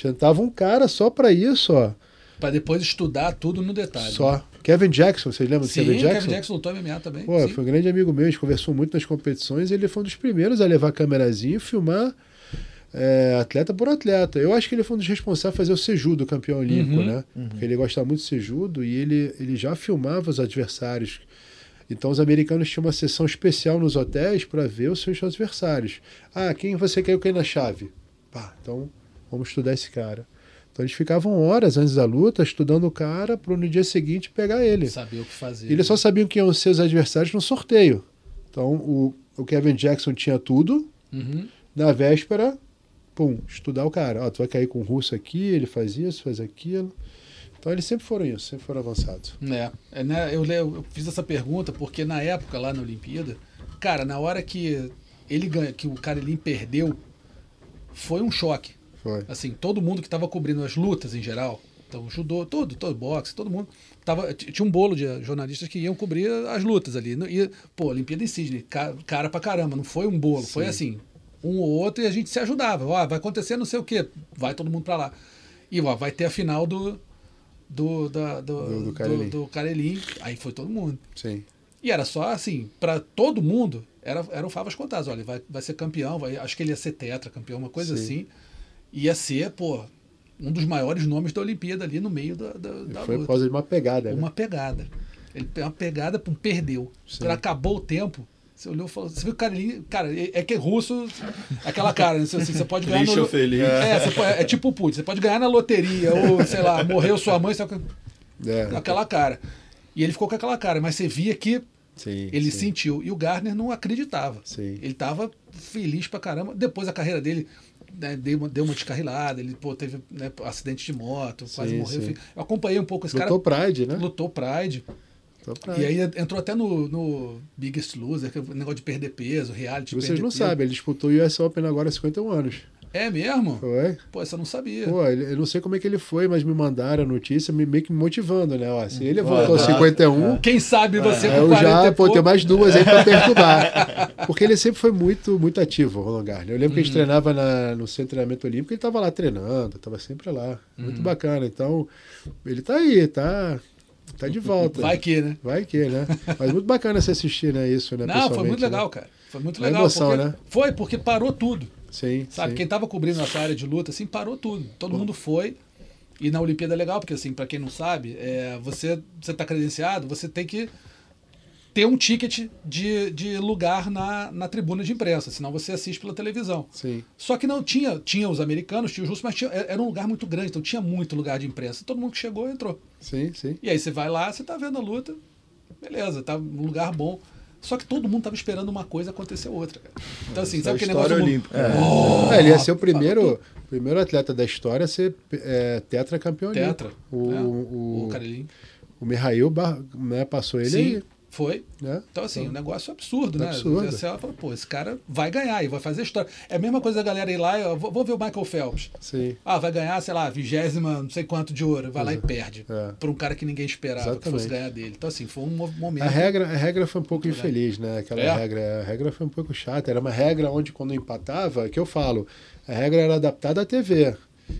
tentava um cara só para isso, ó. Pra depois estudar tudo no detalhe. Só. né? Kevin Jackson, vocês lembram do Sim, Kevin Jackson? Kevin Jackson lutou MMA também. Pô, sim. foi um grande amigo meu, a gente conversou muito nas competições, ele foi um dos primeiros a levar a câmerazinha e filmar é, atleta por atleta. Eu acho que ele foi um dos responsáveis por fazer o Sejudo campeão olímpico, Uhum, né? Porque ele gostava muito de Sejudo e ele, ele já filmava os adversários. Então os americanos tinham uma sessão especial nos hotéis para ver os seus adversários. Ah, quem você quer cair na chave? Pá, então vamos estudar esse cara. Então eles ficavam horas antes da luta estudando o cara para no dia seguinte pegar ele. Saber o que fazer. E eles só sabiam quem ser os adversários no sorteio. Então o, o Kevin Jackson tinha tudo. Uhum. Na véspera, pum, estudar o cara. Ó, tu vai cair com o russo aqui, ele faz isso, faz aquilo. Então eles sempre foram isso, sempre foram avançados. É, é, né, eu, eu fiz essa pergunta porque na época lá na Olimpíada, cara, na hora que ele ganha, que o Karelin perdeu, foi um choque. Foi. Assim, todo mundo que estava cobrindo as lutas em geral, então judô, todo, todo boxe, todo mundo tava, tinha um bolo de jornalistas que iam cobrir as lutas ali. E, pô, Olimpíada em Sydney, ca- cara pra caramba, não foi um bolo, foi assim, um ou outro e a gente se ajudava. Ó, vai acontecer não sei o quê, vai todo mundo pra lá. E ó, vai ter a final do do da, do, Do- do do, do aí foi todo mundo. Sim. E era só assim, pra todo mundo, era, eram favas contadas. Olha, vai, vai ser campeão, vai, acho que ele ia ser tetra campeão, uma coisa Sim. assim. Ia ser, pô, um dos maiores nomes da Olimpíada ali no meio da, da, da Foi por luta. causa de uma pegada, né? Uma pegada. Ele uma pegada, pum, perdeu. Sim. Acabou o tempo, você olhou e falou. Você viu o cara ali. Cara, é é que é russo, aquela cara, né? Assim, você pode ganhar no. ou feliz? É, você pode- é tipo o Putz, você pode ganhar na loteria, ou, sei lá, morreu sua mãe, você com É, aquela cara. E ele ficou com aquela cara, mas você via que sim, ele sim, sentiu. E o Gardner não acreditava. Sim. Ele tava feliz pra caramba. Depois a carreira dele né, deu, uma, deu uma descarrilada. Ele pô, teve né, acidente de moto, quase Sim, morreu. Eu acompanhei um pouco esse Lutou cara. Pride, né? Lutou Pride. E aí entrou até no, no Biggest Loser, que é o negócio de perder peso, reality. Vocês não sabem, ele disputou o US Open agora há 51 anos. É mesmo? Foi? Pô, essa eu não sabia. Pô, ele- eu não sei como é que ele foi, mas me mandaram a notícia, me, meio que me motivando, né? Ó, se ele Ó, voltou aos dá- 51, Quem sabe você É, com eu 40 já, pô, tem mais duas aí pra perturbar. Porque ele sempre foi muito, muito ativo, o Roland Garner. Eu lembro que a gente treinava na- no centro de treinamento olímpico, ele tava lá treinando, tava sempre lá. Muito bacana. Então, ele tá aí, tá, tá de volta. Vai que, né? Vai que, né? Mas muito bacana você assistir, né, isso, né, Não, foi muito né? legal, cara. Foi muito Uma legal. emoção, porque- né? Foi, porque parou tudo. Sim, Sabe, sim. quem tava cobrindo essa área de luta, assim, parou tudo. Todo mundo foi. E na Olimpíada é legal, porque assim, para quem não sabe, é, você, você tá credenciado, você tem que ter um ticket de, de lugar na, na tribuna de imprensa, senão você assiste pela televisão. Sim. Só que não tinha, tinha os americanos, tinha os russos, mas tinha, era um lugar muito grande, então tinha muito lugar de imprensa. Todo mundo que chegou entrou. Sim, sim. E aí você vai lá, você tá vendo a luta, beleza, tá num lugar bom. Só que todo mundo tava esperando uma coisa acontecer outra, cara. Então assim, É sabe a aquele negócio... do mundo- olímpica. É, ele ia ser o primeiro, primeiro atleta da história a ser é, tetracampeão olímpico. Tetra. O, né? o, o Karelin. o Mihail né, passou ele Sim, aí. Foi. Né? Então, assim, um negócio absurdo, né? Absurdo. Você olha e fala, pô, esse cara vai ganhar e vai fazer história. É a mesma coisa da galera ir lá, eu vou, vou ver o Michael Phelps. Sim. Ah, vai ganhar, sei lá, vigésima, não sei quanto de ouro. Vai lá e perde. É. Pra um cara que ninguém esperava que fosse Exatamente. ganhar dele. Então, assim, foi um mo- momento. A regra, a regra foi um pouco infeliz, né? Aquela É? regra, a regra foi um pouco chata. Era uma regra onde quando empatava, que eu falo, a regra era adaptada à TV.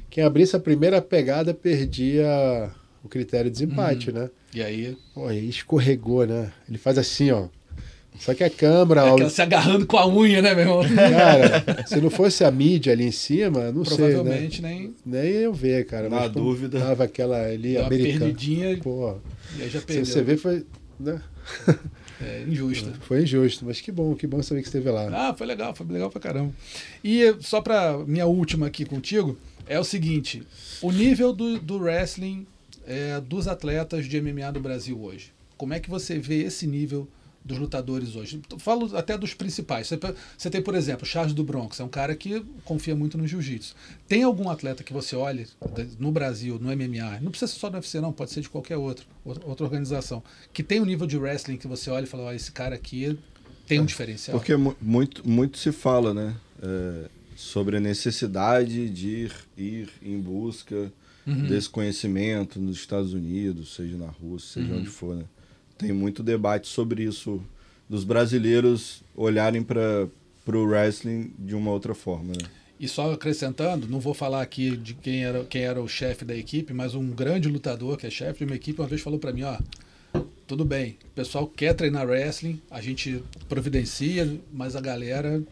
Quem abrisse a primeira pegada perdia o critério de desempate, Uhum. né? E aí, Pô, aí escorregou, né? Ele faz assim, ó. Só que a câmera, ó, aquela se agarrando com a unha, né, meu irmão? cara, se não fosse a mídia ali em cima, não sei, né? Provavelmente nem Nem eu ver, cara. Na Mas dúvida. Tava aquela ali deu uma americana. perdidinha Pô, e aí já se perdeu. você vê, foi né? É injusto. Foi injusto, mas que bom, que bom saber que esteve lá. Ah, foi legal, foi legal pra caramba. E só pra minha última aqui contigo, é o seguinte: o nível do, do wrestling é, dos atletas de MMA do Brasil hoje. Como é que você vê esse nível dos lutadores hoje? Falo até dos principais. Você, você tem, por exemplo, Charles do Bronx, é um cara que confia muito no jiu-jitsu. Tem algum atleta que você olhe no Brasil, no MMA, não precisa ser só do UFC, não, pode ser de qualquer outro, outra organização, que tem um nível de wrestling que você olha e fala, oh, esse cara aqui tem um diferencial. Porque muito, muito se fala, né? É, sobre a necessidade de ir, ir em busca uhum. desse conhecimento nos Estados Unidos, seja na Rússia, seja uhum. onde for, né? tem muito debate sobre isso, dos brasileiros olharem para o wrestling de uma outra forma. Né? E só acrescentando, não vou falar aqui de quem era, quem era o chefe da equipe, mas um grande lutador que é chefe de uma equipe uma vez falou para mim, ó, tudo bem, o pessoal quer treinar wrestling, a gente providencia, mas a galera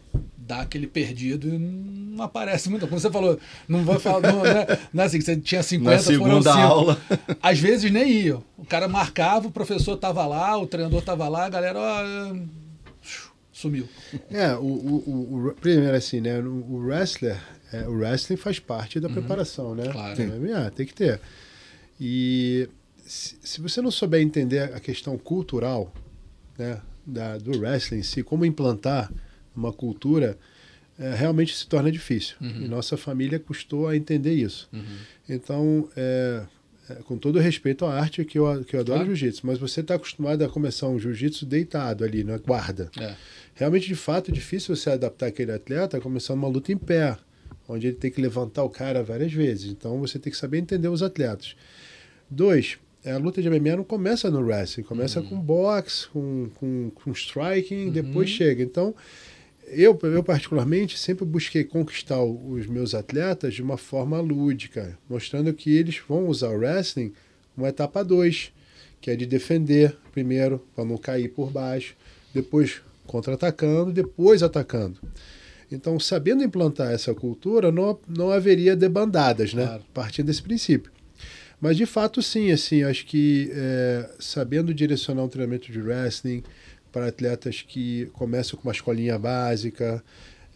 dá aquele perdido e não aparece muito. Como você falou, não vai falar, não, né? não é assim, você tinha 50, Na segunda aula. Às vezes nem ia. O cara marcava, o professor estava lá, o treinador estava lá, a galera ó, sumiu. É, o, o, o, primeiro assim, né? O wrestler, é, o wrestling faz parte da uhum. preparação, né? Claro. Tem, tem que ter. E se, se você não souber entender a questão cultural, né, da, do wrestling em si, como implantar uma cultura, é, realmente se torna difícil. Uhum. E nossa família custou a entender isso. Uhum. Então, é, é, com todo respeito à arte, que eu, que eu adoro claro. jiu-jitsu, mas você está acostumado a começar um jiu-jitsu deitado ali, na guarda. É. Realmente, de fato, é difícil você adaptar aquele atleta a começar uma luta em pé, onde ele tem que levantar o cara várias vezes. Então, você tem que saber entender os atletas. Dois, a luta de MMA não começa no wrestling, começa uhum. com boxe, com, com, com striking, uhum. depois chega. Então, eu, eu particularmente sempre busquei conquistar os meus atletas de uma forma lúdica, mostrando que eles vão usar o wrestling uma etapa 2, que é de defender primeiro, para não cair por baixo, depois contra-atacando, depois atacando. Então, sabendo implantar essa cultura, não, não haveria debandadas, né? Claro. Partindo desse princípio. Mas, de fato, sim, assim, acho que é, sabendo direcionar um treinamento de wrestling, para atletas que começam com uma escolinha básica,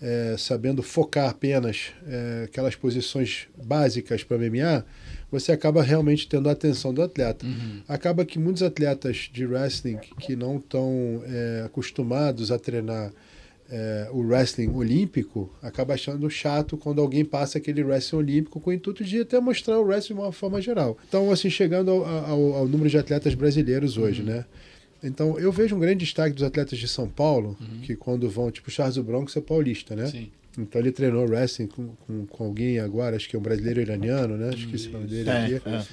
é, sabendo focar apenas é, aquelas posições básicas para MMA, você acaba realmente tendo a atenção do atleta. Uhum. Acaba que muitos atletas de wrestling que não estão é, acostumados a treinar é, o wrestling olímpico acaba achando chato quando alguém passa aquele wrestling olímpico com o intuito de até mostrar o wrestling de uma forma geral. Então, assim, chegando ao, ao, ao número de atletas brasileiros hoje, uhum. né? Então, eu vejo um grande destaque dos atletas de São Paulo, uhum. que quando vão, tipo, Charles Bronx é paulista, né? Sim. Então ele treinou wrestling com, com, com, alguém agora, acho que é um brasileiro iraniano, né? Acho que esse nome dele é, aqui. É.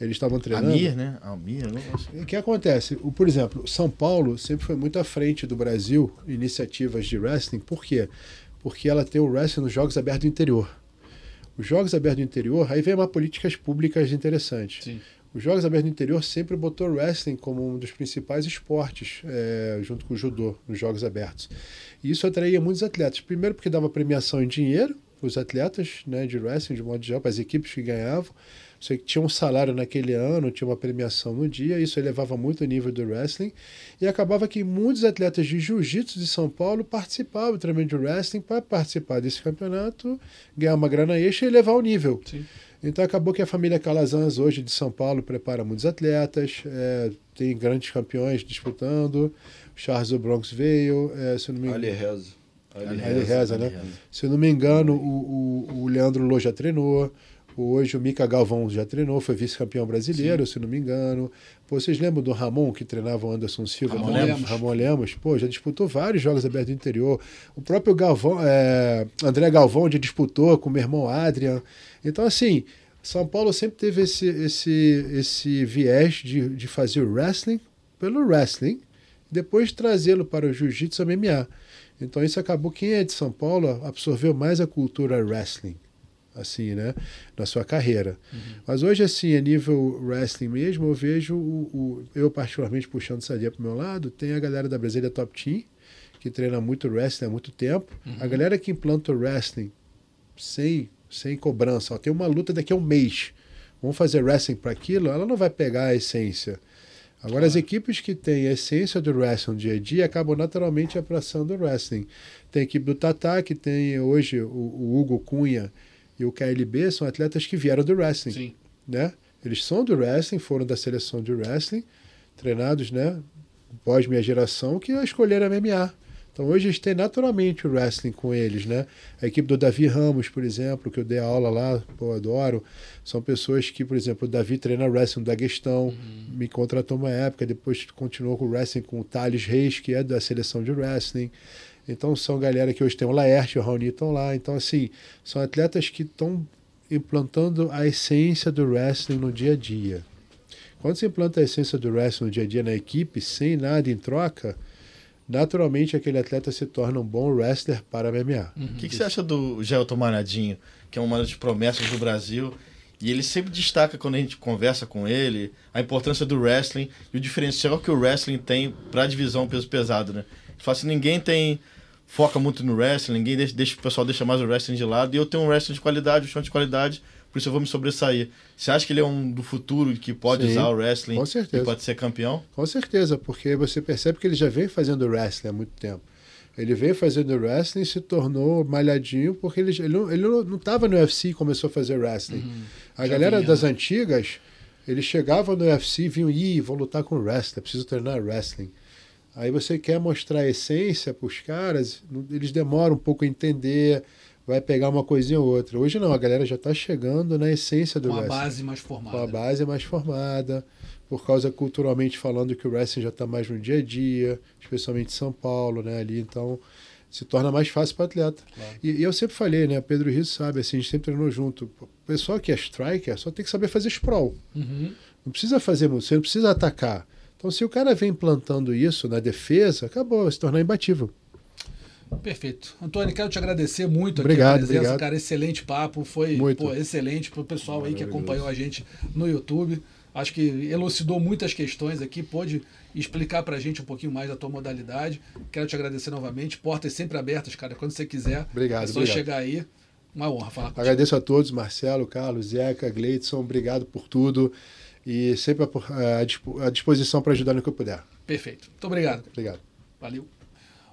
Eles estavam treinando. Amir, né? Amir, não O que acontece? O, por exemplo, São Paulo sempre foi muito à frente do Brasil em iniciativas de wrestling. Por quê? Porque ela tem o wrestling nos Jogos Abertos do Interior. Os Jogos Abertos do Interior, aí vem uma políticas públicas interessantes. Sim. Os Jogos Abertos do Interior sempre botou o wrestling como um dos principais esportes, é, junto com o judô, nos Jogos Abertos. E isso atraía muitos atletas. Primeiro porque dava premiação em dinheiro para os atletas né, de wrestling, de modo geral, para as equipes que ganhavam. Você tinha um salário naquele ano, tinha uma premiação no dia, isso elevava muito o nível do wrestling. E acabava que muitos atletas de jiu-jitsu de São Paulo participavam também do wrestling para participar desse campeonato, ganhar uma grana extra e elevar o nível. Sim. Então acabou que a família Calazans hoje de São Paulo prepara muitos atletas, é, tem grandes campeões disputando. Charles do Bronx veio, é, se não me engano. Ali Reza. Ali, Ali Reza, né? Reza. Se não me engano, o, o, o Leandro Lô já treinou. Hoje o Mica Galvão já treinou, foi vice-campeão brasileiro, Sim. se não me engano. Pô, vocês lembram do Ramon, que treinava o Anderson Silva? Ramon Lemos. Ramon Lemos. Pô, já disputou vários Jogos Abertos do Interior. O próprio Galvão, é, André Galvão já disputou com o meu irmão Adrian. Então, assim, São Paulo sempre teve esse, esse, esse viés de, de fazer o wrestling pelo wrestling, depois trazê-lo para o jiu-jitsu MMA. Então isso acabou, quem é de São Paulo absorveu mais a cultura wrestling, assim, né, na sua carreira. Uhum. Mas hoje, assim, a nível wrestling mesmo, eu vejo, o, o eu particularmente puxando sardinha para o meu lado, tem a galera da Brasília Top Team, que treina muito wrestling há muito tempo. Uhum. A galera que implanta o wrestling sem sem cobrança. Ó, tem uma luta daqui a um mês. Vamos fazer wrestling para aquilo, ela não vai pegar a essência. Agora, as equipes que têm a essência do wrestling dia a dia acabam naturalmente abraçando o wrestling. Tem a equipe do Tatá, que tem hoje o, o Hugo Cunha e o KLB, são atletas que vieram do wrestling. Sim. Né? Eles são do wrestling, foram da seleção de wrestling, treinados, né? Pós minha geração, que escolheram MMA. Então hoje eles têm naturalmente o wrestling com eles, né? A equipe do Davi Ramos, por exemplo, que eu dei aula lá, pô, adoro. São pessoas que, por exemplo, o Davi treina wrestling da Guestão, uhum. me contratou uma época, depois continuou com o wrestling com o Thales Reis, que é da seleção de wrestling. Então são galera que hoje tem o Laerte e o Raoni estão lá. Então, assim, são atletas que estão implantando a essência do wrestling no dia a dia. Quando você implanta a essência do wrestling no dia a dia na equipe, sem nada em troca, naturalmente aquele atleta se torna um bom wrestler para MMA. Uhum. O que, que, você acha do Gelton Manadinho, que é uma das promessas do Brasil? E ele sempre destaca quando a gente conversa com ele a importância do wrestling e o diferencial que o wrestling tem para a divisão peso pesado, né? Ele fala assim, ninguém tem foca muito no wrestling, ninguém deixa, deixa o pessoal deixa mais o wrestling de lado e eu tenho um wrestling de qualidade, um chão de qualidade, por isso eu vou me sobressair. Você acha que ele é um do futuro que pode Sim, usar o wrestling com certeza. e pode ser campeão? Com certeza, porque você percebe que ele já vem fazendo wrestling há muito tempo. Ele veio fazendo wrestling e se tornou malhadinho porque ele, ele, não, ele não estava no UFC e começou a fazer wrestling. Uhum. A galera vinha. das antigas, eles chegavam no UFC e vinham, ih, vou lutar com wrestling, preciso treinar wrestling. Aí você quer mostrar a essência para os caras, eles demoram um pouco a entender, vai pegar uma coisinha ou outra. Hoje não, a galera já está chegando na essência do com wrestling. Com a base mais formada. Com a base mais formada, por causa culturalmente falando que o wrestling já está mais no dia a dia, especialmente em São Paulo, né? Ali, então se torna mais fácil para o atleta. Claro. E, e, eu sempre falei, né? Pedro Rizzo sabe, assim, a gente sempre treinou junto. O pessoal que é striker só tem que saber fazer sprawl. Uhum. Não precisa fazer muito, você não precisa atacar. Então, se o cara vem plantando isso na defesa, acabou, vai se tornar imbatível. Perfeito. Antônio, quero te agradecer muito obrigado, aqui a presença, obrigado. cara. Excelente papo. Foi pô, excelente para o pessoal aí que acompanhou a gente no YouTube. Acho que elucidou muitas questões aqui, pôde explicar para a gente um pouquinho mais da tua modalidade. Quero te agradecer novamente. Portas sempre abertas, cara. Quando você quiser, obrigado, é só obrigado. chegar aí. Uma honra falar contigo. Agradeço a todos, Marcelo, Carlos, Zeca, Gleidson. Obrigado por tudo e sempre à disposição para ajudar no que eu puder. Perfeito. Muito obrigado. Obrigado. Valeu.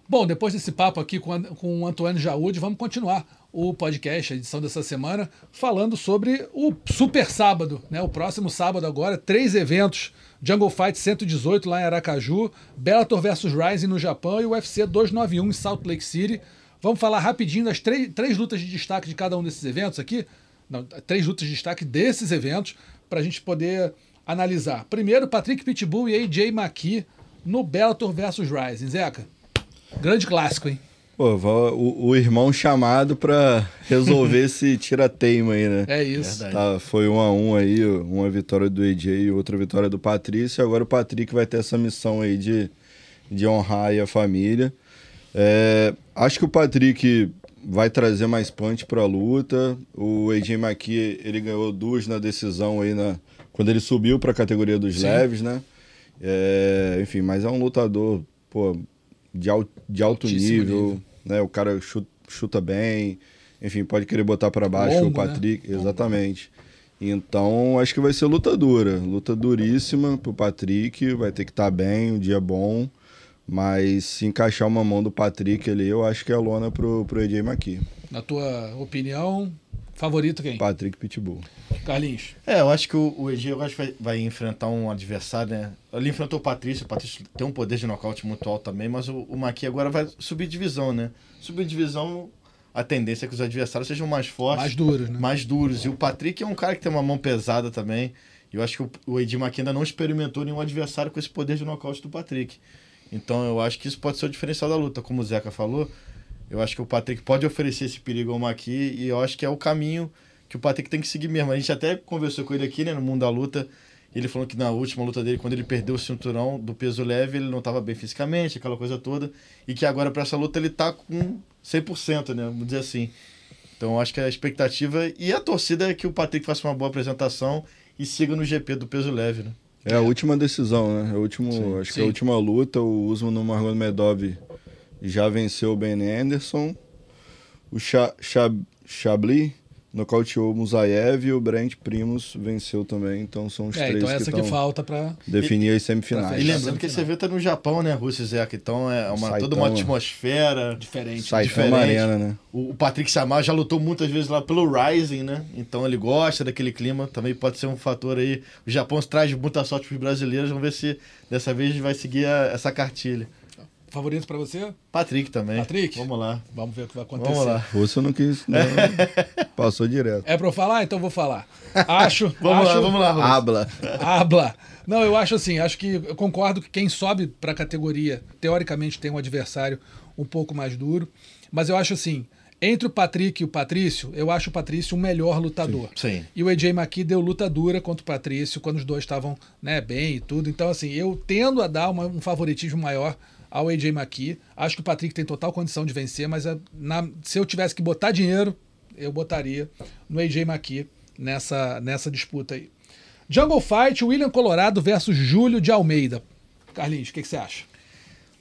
Bom, depois desse papo aqui com, com o Antônio Jaúde, vamos continuar o podcast, a edição dessa semana, falando sobre o Super Sábado, né? O próximo sábado agora, três eventos. Jungle Fight 118 lá em Aracaju, Bellator vs Rising no Japão e o UFC 291 em Salt Lake City. Vamos falar rapidinho das três, três lutas de destaque de cada um desses eventos aqui. Não, três lutas de destaque desses eventos para a gente poder analisar. Primeiro, Patrick Pitbull e AJ McKee no Bellator vs Rising. Zeca, grande clássico, hein? Pô, o, o irmão chamado para resolver esse tira-teima aí, né? É isso. Tá, foi um a um aí, uma vitória do AJ e outra vitória do Patrício. Agora o Patrick vai ter essa missão aí de, de honrar a família. É, acho que o Patrick vai trazer mais punch para a luta. O AJ McKee, ele ganhou duas na decisão aí na, quando ele subiu para a categoria dos Sim. leves, né? É, enfim, mas é um lutador, pô, de, al, de alto nível, nível, né? O cara chuta, chuta, bem, enfim, pode querer botar para baixo o né? Patrick, né? exatamente. Então, acho que vai ser luta dura, luta duríssima pro Patrick, vai ter que estar tá bem, um dia bom, mas se encaixar uma mão do Patrick ali, eu acho que é a lona pro, pro AJ McKee. Na tua opinião, favorito quem? Patrick Pitbull. Carlinhos. É, eu acho que o, o EG eu acho que vai, vai, enfrentar um adversário, né? Ele enfrentou o Patrício, o Patrício tem um poder de nocaute muito alto também, mas o, o Maqui agora vai subir divisão, né? Subir divisão, a tendência é que os adversários sejam mais fortes. Mais duros, né? Mais duros. E o Patrick é um cara que tem uma mão pesada também. Eu acho que o, o Edir Maqui ainda não experimentou nenhum adversário com esse poder de nocaute do Patrick. Então eu acho que isso pode ser o diferencial da luta. Como o Zeca falou, eu acho que o Patrick pode oferecer esse perigo ao Maqui e eu acho que é o caminho que o Patrick tem que seguir mesmo. A gente até conversou com ele aqui, né, no mundo da luta. Ele falou que na última luta dele, quando ele perdeu o cinturão do peso leve, ele não estava bem fisicamente, aquela coisa toda. E que agora para essa luta ele está com 100%, né? Vamos dizer assim. Então acho que a expectativa e a torcida é que o Patrick faça uma boa apresentação e siga no GP do peso leve, né? É a última decisão, né? É o último, sim, acho sim. que é a última luta. O Usman no Marlon já venceu o Ben Anderson. O Chablis nocauteou o Musayev e o Brent Primus venceu também. Então são os É, três então que essa que estão falta pra. definir as semifinais. E lembrando que esse evento é no Japão, né, Rússia e Zeca? Então é uma, toda Saitama. uma atmosfera. Diferente. Saitama diferente. Arena, né? O, o Patrick Samar já lutou muitas vezes lá pelo Rising, né? Então ele gosta daquele clima. Também pode ser um fator aí. O Japão traz muita sorte para os brasileiros. Vamos ver se dessa vez vai seguir a- essa cartilha. Favorito pra você? Patrick também. Patrick? Vamos lá. Vamos ver o que vai acontecer. Vamos lá. Rússia não quis. Não, passou direto. É pra eu falar? Então eu vou falar. Acho. Vamos acho, lá, vamos lá, Rússia. Habla. Habla. Não, eu acho assim, acho que eu concordo que quem sobe para a categoria, teoricamente, tem um adversário um pouco mais duro. Mas eu acho assim, entre o Patrick e o Patrício, eu acho o Patrício o melhor lutador. Sim. E o AJ McKee deu luta dura contra o Patrício quando os dois estavam né, bem e tudo. Então, assim, eu tendo a dar uma- um favoritismo maior ao AJ McKee. Acho que o Patrick tem total condição de vencer, mas é, na- se eu tivesse que botar dinheiro, eu botaria no AJ McKee nessa, nessa disputa aí. Jungle Fight, William Colorado versus Júlio de Almeida. Carlinhos, o que, que você acha?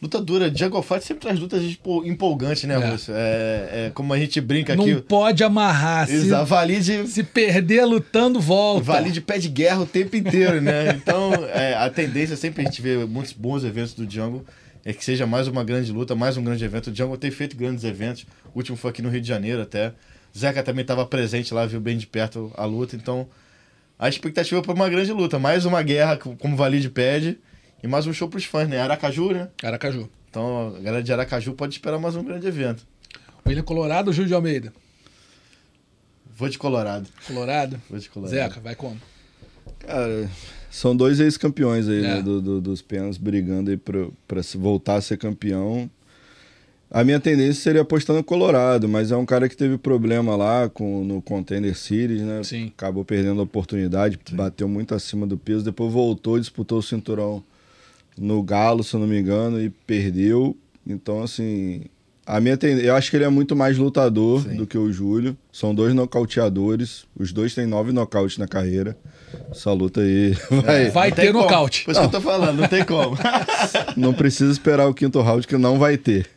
Luta dura. Jungle Fight sempre traz lutas empo- empolgantes, né, É. É, é como a gente brinca Não aqui. pode amarrar. Se, valide, se perder lutando, volta. valide pé de guerra o tempo inteiro, né? Então, é, a tendência sempre a gente vê muitos bons eventos do Jungle. É que seja mais uma grande luta, mais um grande evento. O Jungle tem feito grandes eventos. O último foi aqui no Rio de Janeiro até. Zeca também estava presente lá, viu bem de perto a luta. Então, a expectativa é para uma grande luta. Mais uma guerra, como o Valide pede. E mais um show para os fãs, né? Aracaju, né? Aracaju. Então, a galera de Aracaju pode esperar mais um grande evento. William Colorado ou Júlio de Almeida? Vou de Colorado. Colorado? Vou de Colorado. Zeca, vai como? Cara, são dois ex-campeões aí, É. né, do, do- dos penas brigando aí pra, pra voltar a ser campeão. A minha tendência seria apostar no Colorado, mas é um cara que teve problema lá com, no Contender Series, né? Sim. Acabou perdendo a oportunidade, bateu muito acima do peso, depois voltou, disputou o cinturão no Galo, se eu não me engano, e perdeu. Então, assim, a minha tendência, eu acho que ele é muito mais lutador Sim. do que o Júlio. São dois nocauteadores, os dois têm nove nocautes na carreira. Essa luta aí vai. Vai Não tem ter como. nocaute. Por isso que eu tô falando, não tem como. Não precisa esperar o quinto round, que não vai ter.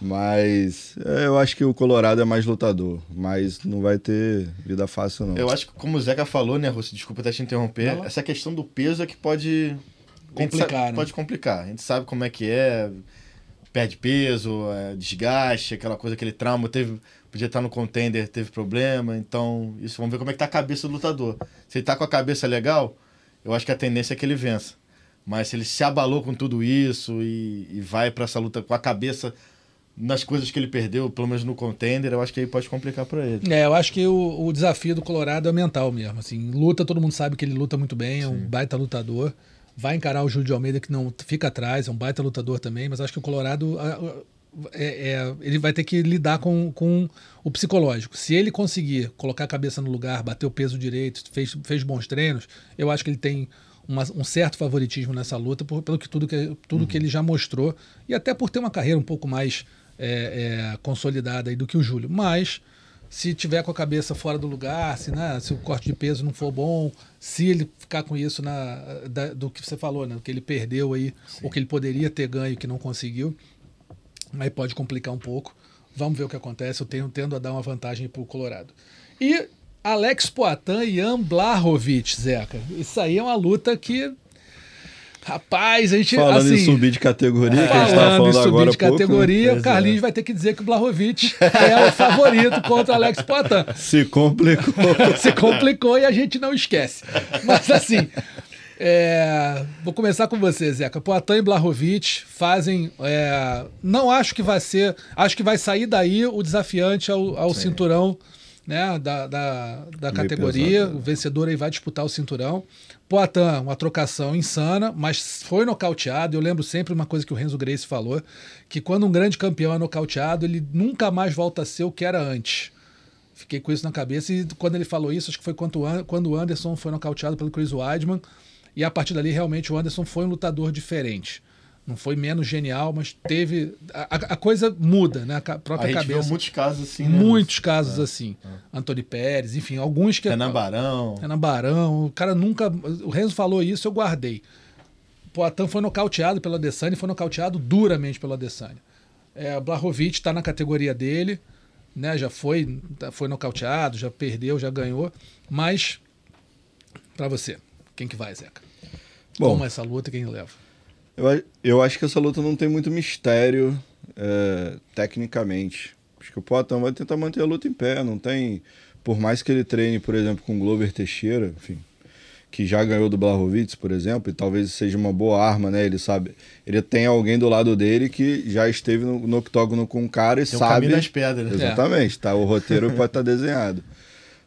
Mas é, eu acho que o Colorado é mais lutador. Mas não vai ter vida fácil, não. Eu acho que, como o Zeca falou, né, Russo? Desculpa até te interromper. Não. Essa questão do peso é que pode. Complicar, sabe- né? Pode complicar. A gente sabe como é que é. Perde peso, é, desgaste, aquela coisa, aquele trauma. Teve, podia estar no contender, teve problema. Então, isso vamos ver como é que tá a cabeça do lutador. Se ele tá com a cabeça legal, eu acho que a tendência é que ele vença. Mas se ele se abalou com tudo isso e, e vai para essa luta com a cabeça nas coisas que ele perdeu, pelo menos no contender, eu acho que aí pode complicar para ele. É, eu acho que o, o desafio do Colorado é mental mesmo. Assim, luta, todo mundo sabe que ele luta muito bem, é um baita lutador. Vai encarar o Júlio de Almeida, que não fica atrás, é um baita lutador também, mas acho que o Colorado é- é- ele vai ter que lidar com, com o psicológico. Se ele conseguir colocar a cabeça no lugar, bater o peso direito, fez, fez bons treinos, eu acho que ele tem uma- um certo favoritismo nessa luta, por- pelo que tudo, que, tudo que ele já mostrou, e até por ter uma carreira um pouco mais é, é, consolidada aí do que o Júlio. Mas se tiver com a cabeça fora do lugar, se, né, se o corte de peso não for bom, se ele ficar com isso na, da- do que você falou, né, que ele perdeu aí, ou que ele poderia ter ganho que não conseguiu, aí pode complicar um pouco. Vamos ver o que acontece. Eu tenho tendo a dar uma vantagem para o Colorado. E Alex Poitin e Ian Blahovic, Zeca. Isso aí é uma luta que. Rapaz, a gente. Falando assim, em subir de categoria, que a gente tava Falando em falando subir agora de pouco, né? categoria, o é. Carlinhos vai ter que dizer que o Blahovic é o favorito contra o Alex Poitin. Se complicou. Se complicou e a gente não esquece. Mas assim, é, vou começar com você, Zeca. Poitin e Blahovic fazem. é, não acho que vai ser. Acho que vai sair daí o desafiante ao, ao cinturão né, da, da, da categoria. pesado, O vencedor aí vai disputar o cinturão. Poitin, uma trocação insana, mas foi nocauteado. Eu lembro sempre uma coisa que o Renzo Grace falou: que quando um grande campeão é nocauteado, ele nunca mais volta a ser o que era antes. Fiquei com isso na cabeça e quando ele falou isso, acho que foi quando o Anderson foi nocauteado pelo Chris Weidman. E a partir dali, realmente, o Anderson foi um lutador diferente. Não foi menos genial, mas teve. A, a- coisa muda, né? A ca- A própria gente viu cabeça. muitos casos assim, né? Muitos casos assim. Antônio Pérez, enfim, alguns que. Renan Barão. Renan Barão. O cara nunca. O Renzo falou isso, eu guardei. Poitin foi nocauteado pelo Adesanya e foi nocauteado duramente pelo Adesanya. É, o Blahovic está na categoria dele. né? Já foi, foi nocauteado, já perdeu, já ganhou. Mas, para você, quem que vai, Zeca? Bom. Como é essa luta, quem leva? Eu, eu acho que essa luta não tem muito mistério é, tecnicamente. Acho que o Poatan vai tentar manter a luta em pé. Não tem. Por mais que ele treine, por exemplo, com o Glover Teixeira, enfim, que já ganhou do Blachowicz, por exemplo, e talvez seja uma boa arma, né? Ele sabe. Ele tem alguém do lado dele que já esteve no, no octógono com o cara e Tem sabe. caminho das pedras. né? Exatamente, tá? O roteiro pode estar desenhado.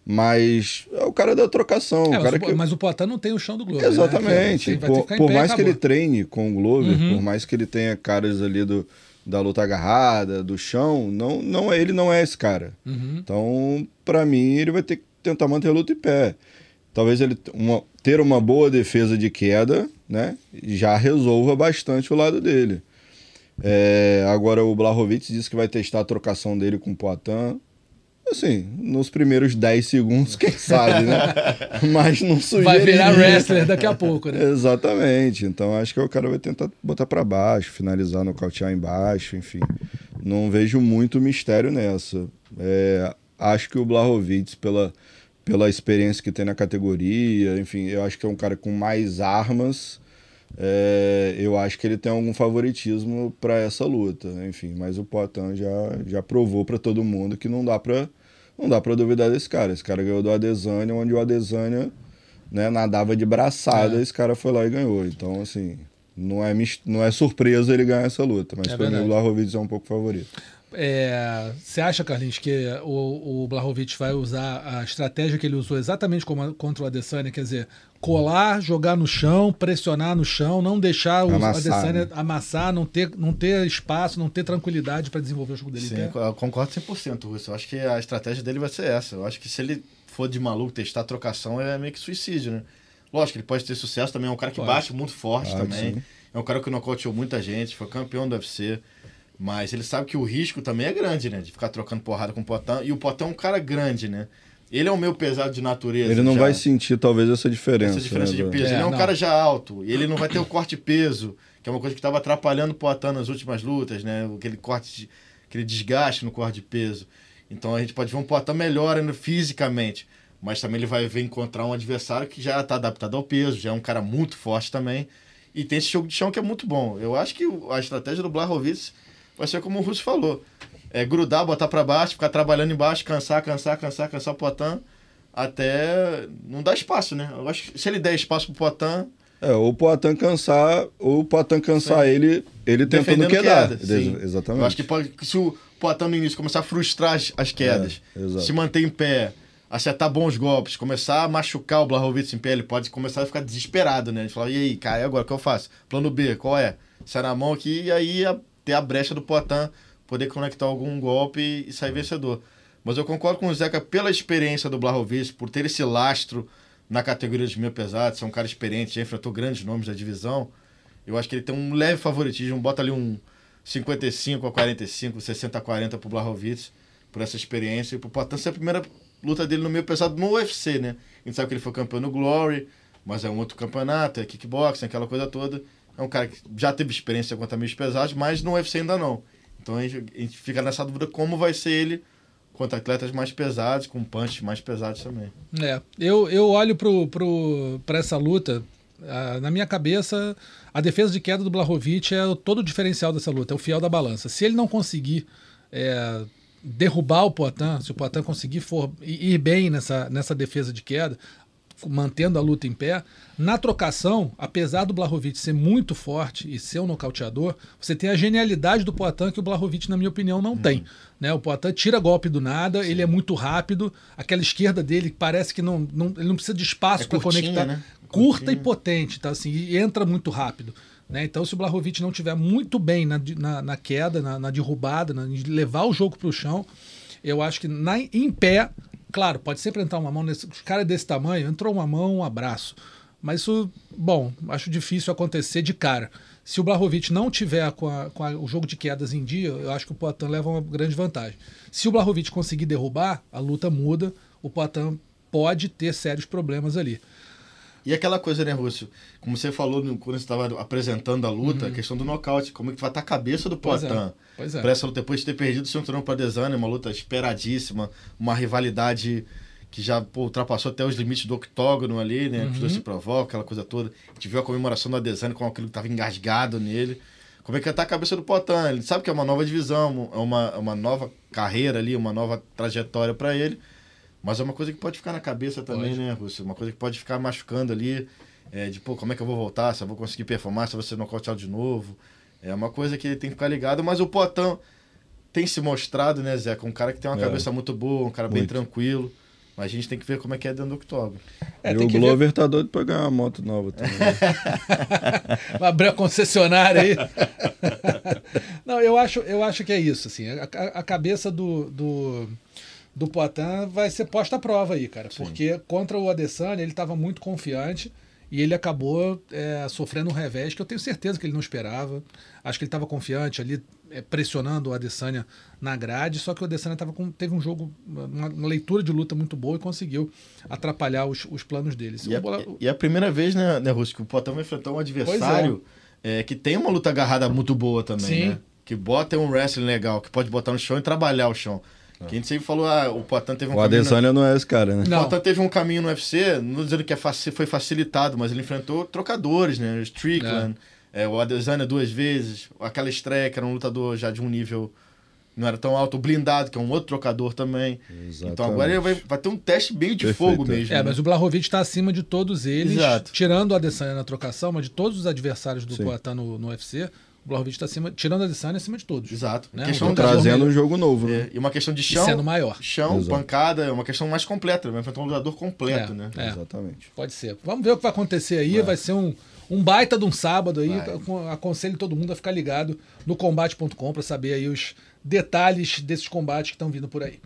Mas é o cara da trocação. É, o mas, cara o, que... mas o Poitin não tem o chão do Globo. Exatamente. Né? Que Por, mais que ele acabou. treine com o Glover, Uhum. por mais que ele tenha caras ali do, da luta agarrada, do chão, não, não é- ele não é esse cara. Uhum. Então, pra mim, ele vai ter que tentar manter a luta em pé. Talvez ele uma- ter uma boa defesa de queda, né, já resolva bastante o lado dele. É, agora o Blachowicz disse que vai testar a trocação dele com o Poitin. Assim, nos primeiros 10 segundos, quem sabe, né? Mas não sugeriria. Vai virar wrestler daqui a pouco, né? Exatamente. Então acho que o cara vai tentar botar pra baixo, finalizar, nocautear embaixo, enfim. Não vejo muito mistério nessa. É, acho que o Blachowicz, pela, pela experiência que tem na categoria, enfim, eu acho que é um cara com mais armas. É, eu acho que ele tem algum favoritismo para essa luta, enfim. Mas o Poitin já, já provou para todo mundo que não dá para não dá para duvidar desse cara. Esse cara ganhou do Adesanya, onde o Adesanya né, nadava de braçada, esse cara foi lá e ganhou. Então, assim, não é, não é surpresa ele ganhar essa luta, mas É pra mim o Blachowicz é um pouco favorito. É, Você acha, Carlinhos, que o, o Blachowicz vai usar a estratégia que ele usou exatamente como a- contra o Adesanya, quer dizer, colar, jogar no chão, pressionar no chão, não deixar o Amassar, Adesanya né? amassar, não ter, não ter espaço, não ter tranquilidade para desenvolver o jogo dele? Sim, pé? eu concordo 100%, Russo. Eu acho que a estratégia dele vai ser essa. Eu acho que se ele for de maluco testar a trocação, é meio que suicídio, né? Lógico, ele pode ter sucesso também. É um cara que Pode. bate muito forte Pode, também. sim. É um cara que nocauteou muita gente, foi campeão do UFC. Mas ele sabe que o risco também é grande, né? De ficar trocando porrada com o Potão. E o Potão é um cara grande, né? Ele é o meu pesado de natureza. Ele não já. vai sentir, talvez, essa diferença. Essa diferença né, de peso. É, ele é um não. cara já alto. E ele não vai ter o corte peso, que é uma coisa que estava atrapalhando o Poitin nas últimas lutas, né? Aquele corte, de- aquele desgaste no corte de peso. Então a gente pode ver um Poitin melhor ainda fisicamente. Mas também ele vai ver encontrar um adversário que já está adaptado ao peso, já é um cara muito forte também. E tem esse jogo de chão que é muito bom. Eu acho que a estratégia do Blachowicz vai ser como o Russo falou. É grudar, botar para baixo, ficar trabalhando embaixo, cansar, cansar, cansar, cansar o Poitin até não dá espaço, né? Eu acho que se ele der espaço pro Poitin, É, ou o Poitin cansar, ou o Poitin cansar ele, ele tentando quedar. queda. sim. Ex- Exatamente. Eu acho que pode, se o Poitin no início começar a frustrar as, as quedas, É, se manter em pé, acertar bons golpes, começar a machucar o Blachowicz em pé, ele pode começar a ficar desesperado, né? Ele fala, e aí, cara, e agora o que eu faço? Plano B, qual é? Sai na mão aqui e aí a- ter a brecha do Poitin, poder conectar algum golpe e sair vencedor. Mas eu concordo com o Zeca pela experiência do Blachowicz, por ter esse lastro na categoria dos meio pesados, ser um cara experiente, já enfrentou grandes nomes da divisão. Eu acho que ele tem um leve favoritismo, bota ali um 55 a 45, 60 a 40 pro Blachowicz, por essa experiência. E pro Poitin ser a primeira luta dele no meio pesado no UFC, né? A gente sabe que ele foi campeão no Glory, mas é um outro campeonato, é kickboxing, aquela coisa toda. É um cara que já teve experiência contra meios pesados, mas no UFC ainda não. Então a gente, a gente fica nessa dúvida como vai ser ele contra atletas mais pesados, com punches mais pesados também. É, eu, eu olho pro, pro, essa luta, na minha cabeça, a defesa de queda do Blachowicz é todo o diferencial dessa luta, é o fiel da balança. Se ele não conseguir é, derrubar o Poitin, se o Poitin conseguir for, ir bem nessa, nessa defesa de queda, mantendo a luta em pé, na trocação, apesar do Blachowicz ser muito forte e ser um nocauteador, você tem a genialidade do Poitin que o Blachowicz, na minha opinião, não tem. Né? O Poitin tira golpe do nada, ele é muito rápido, aquela esquerda dele parece que não, não, ele não precisa de espaço É para conectar. né? Curta Curtinha. e potente, tá? assim, e entra muito rápido. Né? Então, se o Blachowicz não tiver muito bem na, na, na queda, na, na derrubada, na, de levar o jogo para o chão, eu acho que na, em pé, claro, pode sempre entrar uma mão nesse. Os caras desse tamanho, entrou uma mão, um abraço. Mas isso, bom, acho difícil acontecer de cara. Se o Blachowicz não tiver com, a- com a- o jogo de quedas em dia, eu acho que o Poitin leva uma grande vantagem. Se o Blachowicz conseguir derrubar, a luta muda, o Poitin pode ter sérios problemas ali. E aquela coisa, né, Rússio? Como você falou no- quando você estava apresentando a luta, a questão do nocaute. Como é que vai estar a cabeça do Uhum. Pois é, pois é. Pra essa luta, depois de ter perdido o cinturão para Desane, uma luta esperadíssima, uma rivalidade que já pô, ultrapassou até os limites do octógono ali, né? Que os Uhum. dois se provocam, aquela coisa toda. A gente viu a comemoração do Adesanya com aquilo que estava engasgado nele. Como é que tá a cabeça do Poitin? Ele sabe que é uma nova divisão, é uma, é uma nova carreira ali, uma nova trajetória para ele. Mas é uma coisa que pode ficar na cabeça também, Pode. né, Rússio? Uma coisa que pode ficar machucando ali. É, de, pô, como é que eu vou voltar? Se eu vou conseguir performar? Se eu vou ser nocauteado de novo? É uma coisa que ele tem que ficar ligado. Mas o Poitin tem se mostrado, né, Zé? Com um cara que tem uma É. cabeça muito boa, um cara bem Muito. tranquilo. Mas a gente tem que ver como é que é dentro do octógono. É, e tem o que ver- Glover tá doido pra ganhar uma moto nova também. Vai abrir a concessionária aí. Não, eu acho, eu acho que é isso. Assim, a, a- a cabeça do, do, do Poitin vai ser posta à prova aí, cara. Porque contra o Adesanya ele estava muito confiante e ele acabou é, sofrendo um revés que eu tenho certeza que ele não esperava. Acho que ele estava confiante ali, é, pressionando o Adesanya na grade, só que o Adesanya tava com, teve um jogo, uma, uma leitura de luta muito boa e conseguiu atrapalhar os, os planos dele. E é, Bola- e é a primeira vez, né, né Rússio, que o Poitin vai enfrentar um adversário é, que tem uma luta agarrada muito boa também, Sim. né? Que bota um wrestling legal, que pode botar no chão e trabalhar o chão. Que a gente sempre falou, ah, o Poitin teve um o caminho... Adesanya não é esse cara, né? Não. O Poitin teve um caminho no UFC, não tô dizendo que é faci- foi facilitado, mas ele enfrentou trocadores, né? O Strickland, é, o Adesanya duas vezes, aquela estreia que era um lutador já de um nível não era tão alto, o blindado, que é um outro trocador também. Então agora ele vai, vai ter um teste meio de Perfeito. fogo mesmo. É, né? mas o Blahovic está acima de todos eles, Exato. tirando o Adesanya na trocação, mas de todos os adversários do. Poitin no, no UFC, o Blahovic está acima, tirando o Adesanya, acima de todos. Exato. Né? Questão Um Trazendo um jogo novo, né? É, e uma questão de E chão, sendo maior. chão, Exato. pancada, é uma questão mais completa, vai enfrentar um lutador completo, É, né? é. Exatamente. Pode ser. Vamos ver o que vai acontecer aí. Vai ser um, um baita de um sábado aí. Acon- Aconselho todo mundo a ficar ligado no combate.com para saber aí os detalhes desses combates que estão vindo por aí.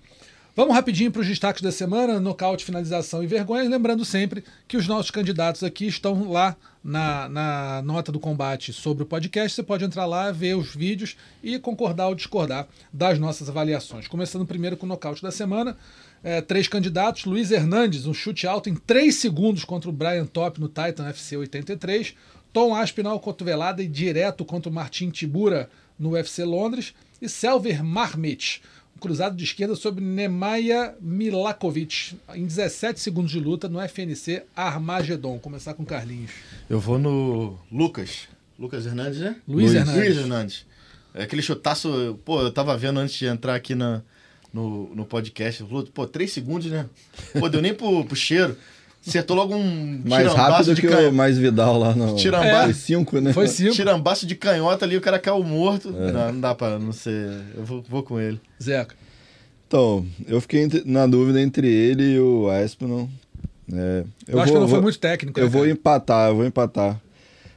Vamos rapidinho para os destaques da semana, nocaute, finalização e vergonha. Lembrando sempre que os nossos candidatos aqui estão lá na, na nota do combate sobre o podcast. Você pode entrar lá, ver os vídeos e concordar ou discordar das nossas avaliações. Começando primeiro com o nocaute da semana. É, três candidatos: Luiz Hernandes, um chute alto em 3 segundos contra o Brian Top no Titan FC 83. Tom Aspinall, cotovelada e direto contra o Martin Tibura no UFC Londres. E Selver Marmit, cruzado de esquerda sobre Nemanja Milakovic em 17 segundos de luta no FNC Armagedon. Começar com Carlinhos. Eu vou no Lucas. Lucas Hernandes, né? Luiz Hernandes. Luiz Hernandes. É aquele chutaço. Pô, eu tava vendo antes de entrar aqui na, no, no podcast. Pô, três segundos, né? Pô, deu nem pro, pro cheiro. Acertou logo um Mais rápido de que canhota. o mais Vidal lá no. Tirambaço. Foi cinco, né? Foi cinco. Tirambaço de canhota ali, o cara caiu morto. É. Não, não dá pra não ser. Eu vou, vou com ele. Zeca. Então, eu fiquei entre- na dúvida entre ele e o Aspinall. É, Eu, acho que não foi muito técnico. Eu né, vou empatar, eu vou empatar.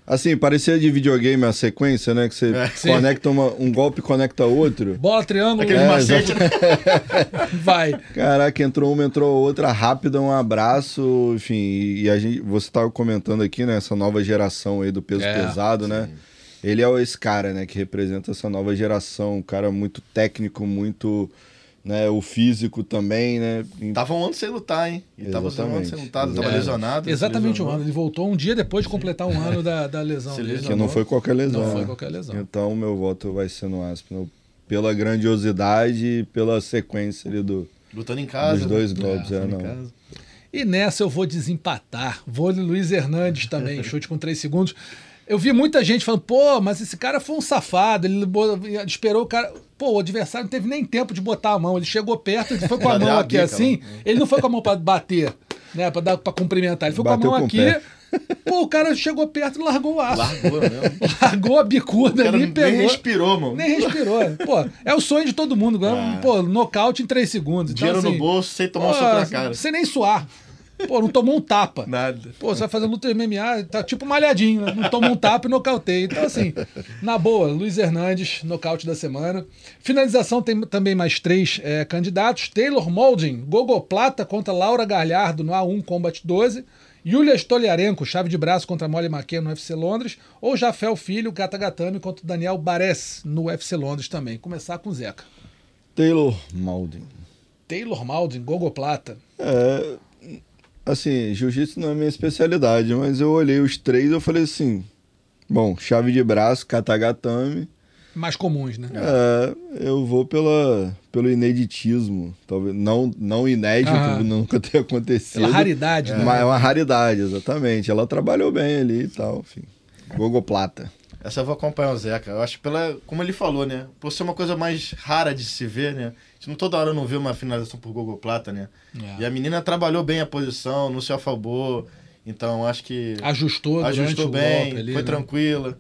Assim, parecia de videogame a sequência, né? Que você É. Sim. conecta uma, um golpe conecta outro. Bola, triângulo, Aquele É, macete, né? vai. Caraca, entrou uma, entrou outra, rápida, um abraço, enfim. E, e a gente, você estava comentando aqui, né? Essa nova geração aí do peso É, pesado, né? Ele é esse cara, né? Que representa essa nova geração. Um cara muito técnico, muito. Né, o físico também, né? Tava um ano sem lutar, hein? E tava um ano sem Exatamente. lutar, tava É. lesionado. se Exatamente um ano. Ele voltou um dia depois de completar um ano da, da lesão. Que não foi qualquer lesão. Não foi né? qualquer lesão. Então, meu voto vai ser no Aspinall. Pela grandiosidade e pela sequência ali do, Lutando em casa. dos dois né? golpes. É, Lutando em não. casa. E nessa eu vou desempatar. Vou no Luiz Hernandes também, chute com 3 segundos. Eu vi muita gente falando, pô, mas esse cara foi um safado. Ele esperou o cara. Pô, o adversário não teve nem tempo de botar a mão. Ele chegou perto, ele foi com a mão aqui assim. Ele não foi com a mão pra bater, né? Pra, dar, pra cumprimentar. Ele foi Bateu com a mão com aqui. Pô, o cara chegou perto e largou o aço. Largou mesmo. Largou a bicuda ali e nem pegou. respirou, mano. Nem respirou. Pô, é o sonho de todo mundo. Ah. Pô, nocaute em 3 segundos. Então, Dinheiro assim, no bolso, sem tomar um pô, soco na cara. Sem nem suar. Pô, não tomou um tapa. Nada. Pô, você vai fazer luta de MMA, tá tipo malhadinho, né? Não toma um tapa e nocauteia. Então, assim, na boa, Luiz Hernandes, nocaute da semana. Finalização tem também mais três é, candidatos: Taylor Molding, Gogo Plata contra Laura Galhardo no A1 Combat 12. Yulia Stoliarenko, chave de braço contra Molly McKenna no UFC Londres. Ou Jafel Filho, Gata Gatame contra Daniel Bares no UFC Londres também. Começar com o Zeca. Taylor Maldin. Taylor Malding, Gogo Plata. É, Assim, jiu-jitsu não é minha especialidade, mas eu olhei os três e eu falei assim: bom, chave de braço, katagatame. Mais comuns, né? É, eu vou pela, pelo ineditismo. Talvez não, não inédito, Aham. nunca tenha acontecido. Pela raridade, né? Mas é uma raridade, exatamente. Ela trabalhou bem ali e tal, enfim. Gogo Plata. Essa eu vou acompanhar o Zeca. Eu acho que pela. Como ele falou, né? Por ser uma coisa mais rara de se ver, né? A gente não toda hora não vê uma finalização por Google Plata, né? É. E a menina trabalhou bem a posição, não se afobou. Então acho que. Ajustou, ajustou bem, ali, foi né? tranquila.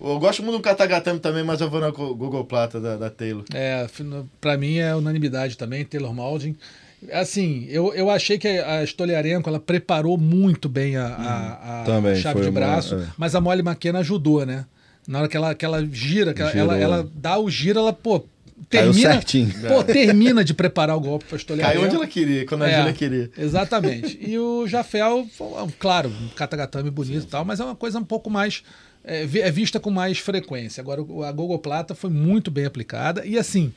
Eu gosto muito do Katagatame também, mas eu vou na Go- Google Plata da, da Taylor. É, pra mim é unanimidade também, Taylor Malding. Assim, eu, eu achei que a Stoliarenko ela preparou muito bem a, a- a Também chave de uma- braço, é. mas a Molly McKenna ajudou, né? Na hora que ela, que ela gira, que ela, ela, ela dá o giro, ela, pô, termina, certinho. pô, termina de preparar o golpe pra Stoliarenko. Caiu onde ela queria, quando a É, Gina queria. Exatamente. E o Jafel, claro, um katagatame bonito e tal, mas é uma coisa um pouco mais. É, é vista com mais frequência. Agora, o- a Gogo Plata foi muito bem aplicada. E assim,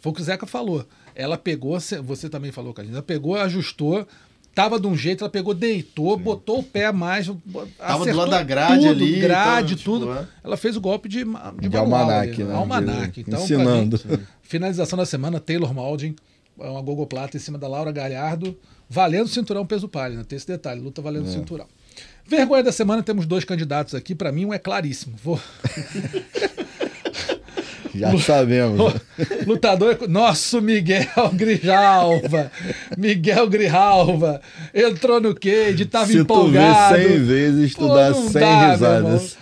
foi o que o Zeca falou. Ela pegou, se- você também falou, Carlinhos, ela pegou, ajustou, tava de um jeito, ela pegou, deitou, botou o pé a mais. Tava do acertou lado da grade tudo, ali, grade, então, tipo, tudo. é. Ela fez o golpe de, de, De almanaque, ali, né? Almanaque. De- Então, ensinando. mim, Finalização da semana, Taylor Malding, é uma Gogo Plata em cima da Laura Galhardo, valendo cinturão peso palha, né? Tem esse detalhe, luta valendo É. cinturão. Vergonha da semana, temos dois candidatos aqui, pra mim um é claríssimo. Vou... Já sabemos. Lutador, nosso Miguel Grijalva, Miguel Grijalva, entrou no cage, tava Se tu vê empolgado. 100 vezes, tu Pô, dá não 100 dá, risadas.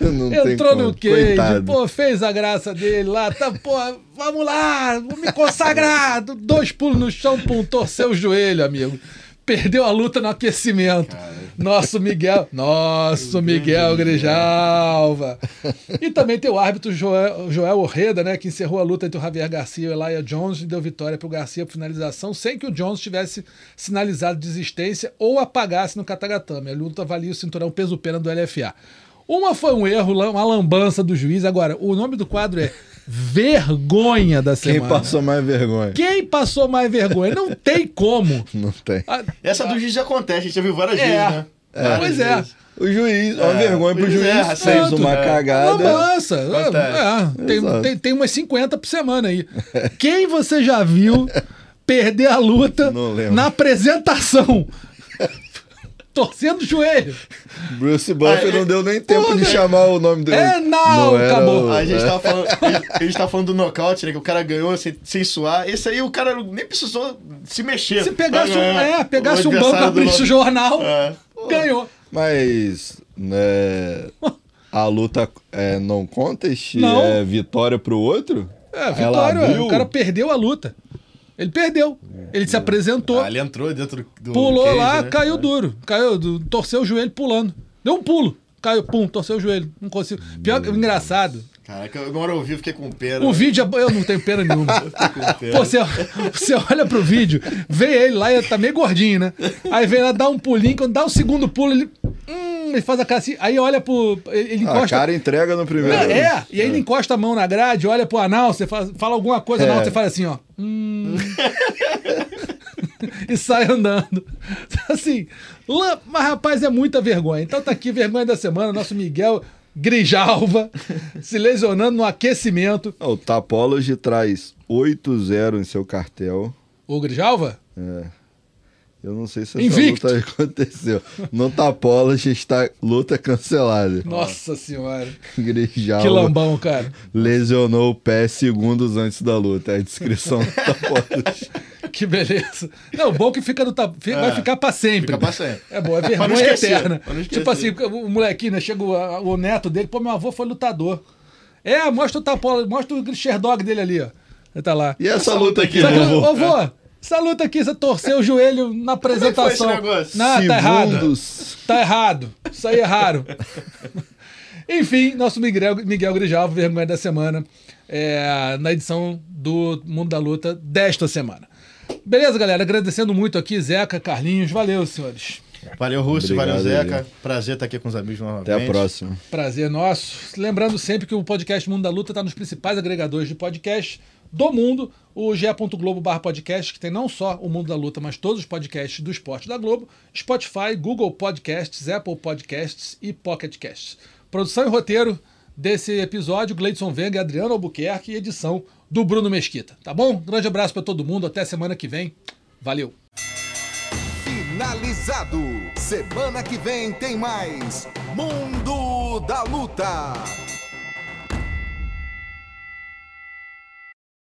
Entrou no cage, Coitado. pô, fez a graça dele lá, tá, pô, vamos lá, vou me consagrar. Dois pulos no chão, pum, torceu o joelho, amigo. Perdeu a luta no aquecimento. Nosso Miguel, nosso Miguel Grijalva. E também tem o árbitro Joel, Joel Orreda, né, que encerrou a luta entre o Javier Garcia e o Elijah Jones e deu vitória para o Garcia por finalização, sem que o Jones tivesse sinalizado desistência ou apagasse no Katagatame. A luta valia o cinturão peso-pena do LFA. Uma foi um erro, uma lambança do juiz. Agora, o nome do quadro é Vergonha da Quem Semana. passou mais vergonha? Quem passou mais vergonha? Não tem como. Não tem. Ah, Essa do juiz já acontece, a gente já viu várias É. vezes, né? É. Pois é. O juiz, uma É, vergonha o pro juiz juiz, erra, fez Pronto. uma É. cagada. Acontece. É, tem, tem, tem umas 50 por semana aí. Quem você já viu perder a luta Não lembro. na apresentação? Torcendo o joelho. Bruce Buffer Ah, é- não deu nem tempo de chamar o nome dele. É, não, era acabou. o- A gente, é. tava falando, a gente tava falando do nocaute, né? Que o cara ganhou sem, sem suar. Esse aí o cara nem precisou se mexer. Se pegasse, um, é, pegasse O um banco, abrisse o jornal, É. ganhou. Mas né, a luta é non contest Não. é vitória pro outro? É, Ela vitória. abriu? O cara perdeu a luta. Ele perdeu. Ele se apresentou. Ah, ele entrou dentro do. Pulou cage, lá, né? caiu duro. Caiu, torceu o joelho pulando. Deu um pulo. Caiu, pum, torceu o joelho. Não consigo. Pior que engraçado. Caraca, agora eu ouvi, fiquei com pena. O vídeo, é- eu não tenho pena nenhuma. pena. Pô, você, você olha pro vídeo, vê ele lá, ele tá meio gordinho, né? Aí vem lá, dá um pulinho, quando dá o segundo pulo, ele. Hum, ele faz a cara assim. Aí olha pro. Ele ele A encosta. cara entrega no primeiro. Não, é, e aí ele encosta a mão na grade, olha pro anal, você fala, fala alguma coisa, É. anal, você fala assim, ó. Hum. e sai andando. Assim, mas rapaz, é muita vergonha. Então tá aqui, vergonha da semana, nosso Miguel Grijalva se lesionando no aquecimento. O Tapology traz 8-0 em seu cartel. O Grijalva? Eu não sei se essa Invicto. luta aconteceu. No Tapology está luta cancelada. Nossa senhora. Grijal Que lambão, cara. lesionou o pé segundos antes da luta. É a descrição do Tapology. Que beleza. Não, bom que fica no tap... fica- vai É, ficar pra sempre. Fica pra sempre. É bom, é não vergonha eterna. não. Tipo assim, o molequinho, né? Chega o, o neto dele, pô, meu avô foi lutador. É, mostra o tapola, mostra o Sherdog dele ali, ó. Ele tá lá. E essa luta aqui, Sabe, vovô? Essa luta aqui, você torceu o joelho na apresentação. esse negócio? Não, tá errado. Tá errado. Isso aí é raro. Enfim, nosso Miguel, Miguel Grijalvo, vergonha da semana, é, na edição do Mundo da Luta desta semana. Beleza, galera? Agradecendo muito aqui, Zeca, Carlinhos. Valeu, senhores. Valeu, Russo, Obrigado, valeu, Zeca. Igor. Prazer estar aqui com os amigos novamente. Até a próxima. Prazer nosso. Lembrando sempre que o podcast Mundo da Luta está nos principais agregadores de podcast, do mundo, o ge.globo barra podcast, que tem não só o Mundo da Luta, mas todos os podcasts do esporte da Globo, Spotify, Google Podcasts, Apple Podcasts e Pocket Casts. Produção e roteiro desse episódio, Gleidson Venga e Adriano Albuquerque, e edição do Bruno Mesquita. Tá bom? Grande abraço para todo mundo, até semana que vem. Valeu! Finalizado. Semana que vem tem mais Mundo da Luta.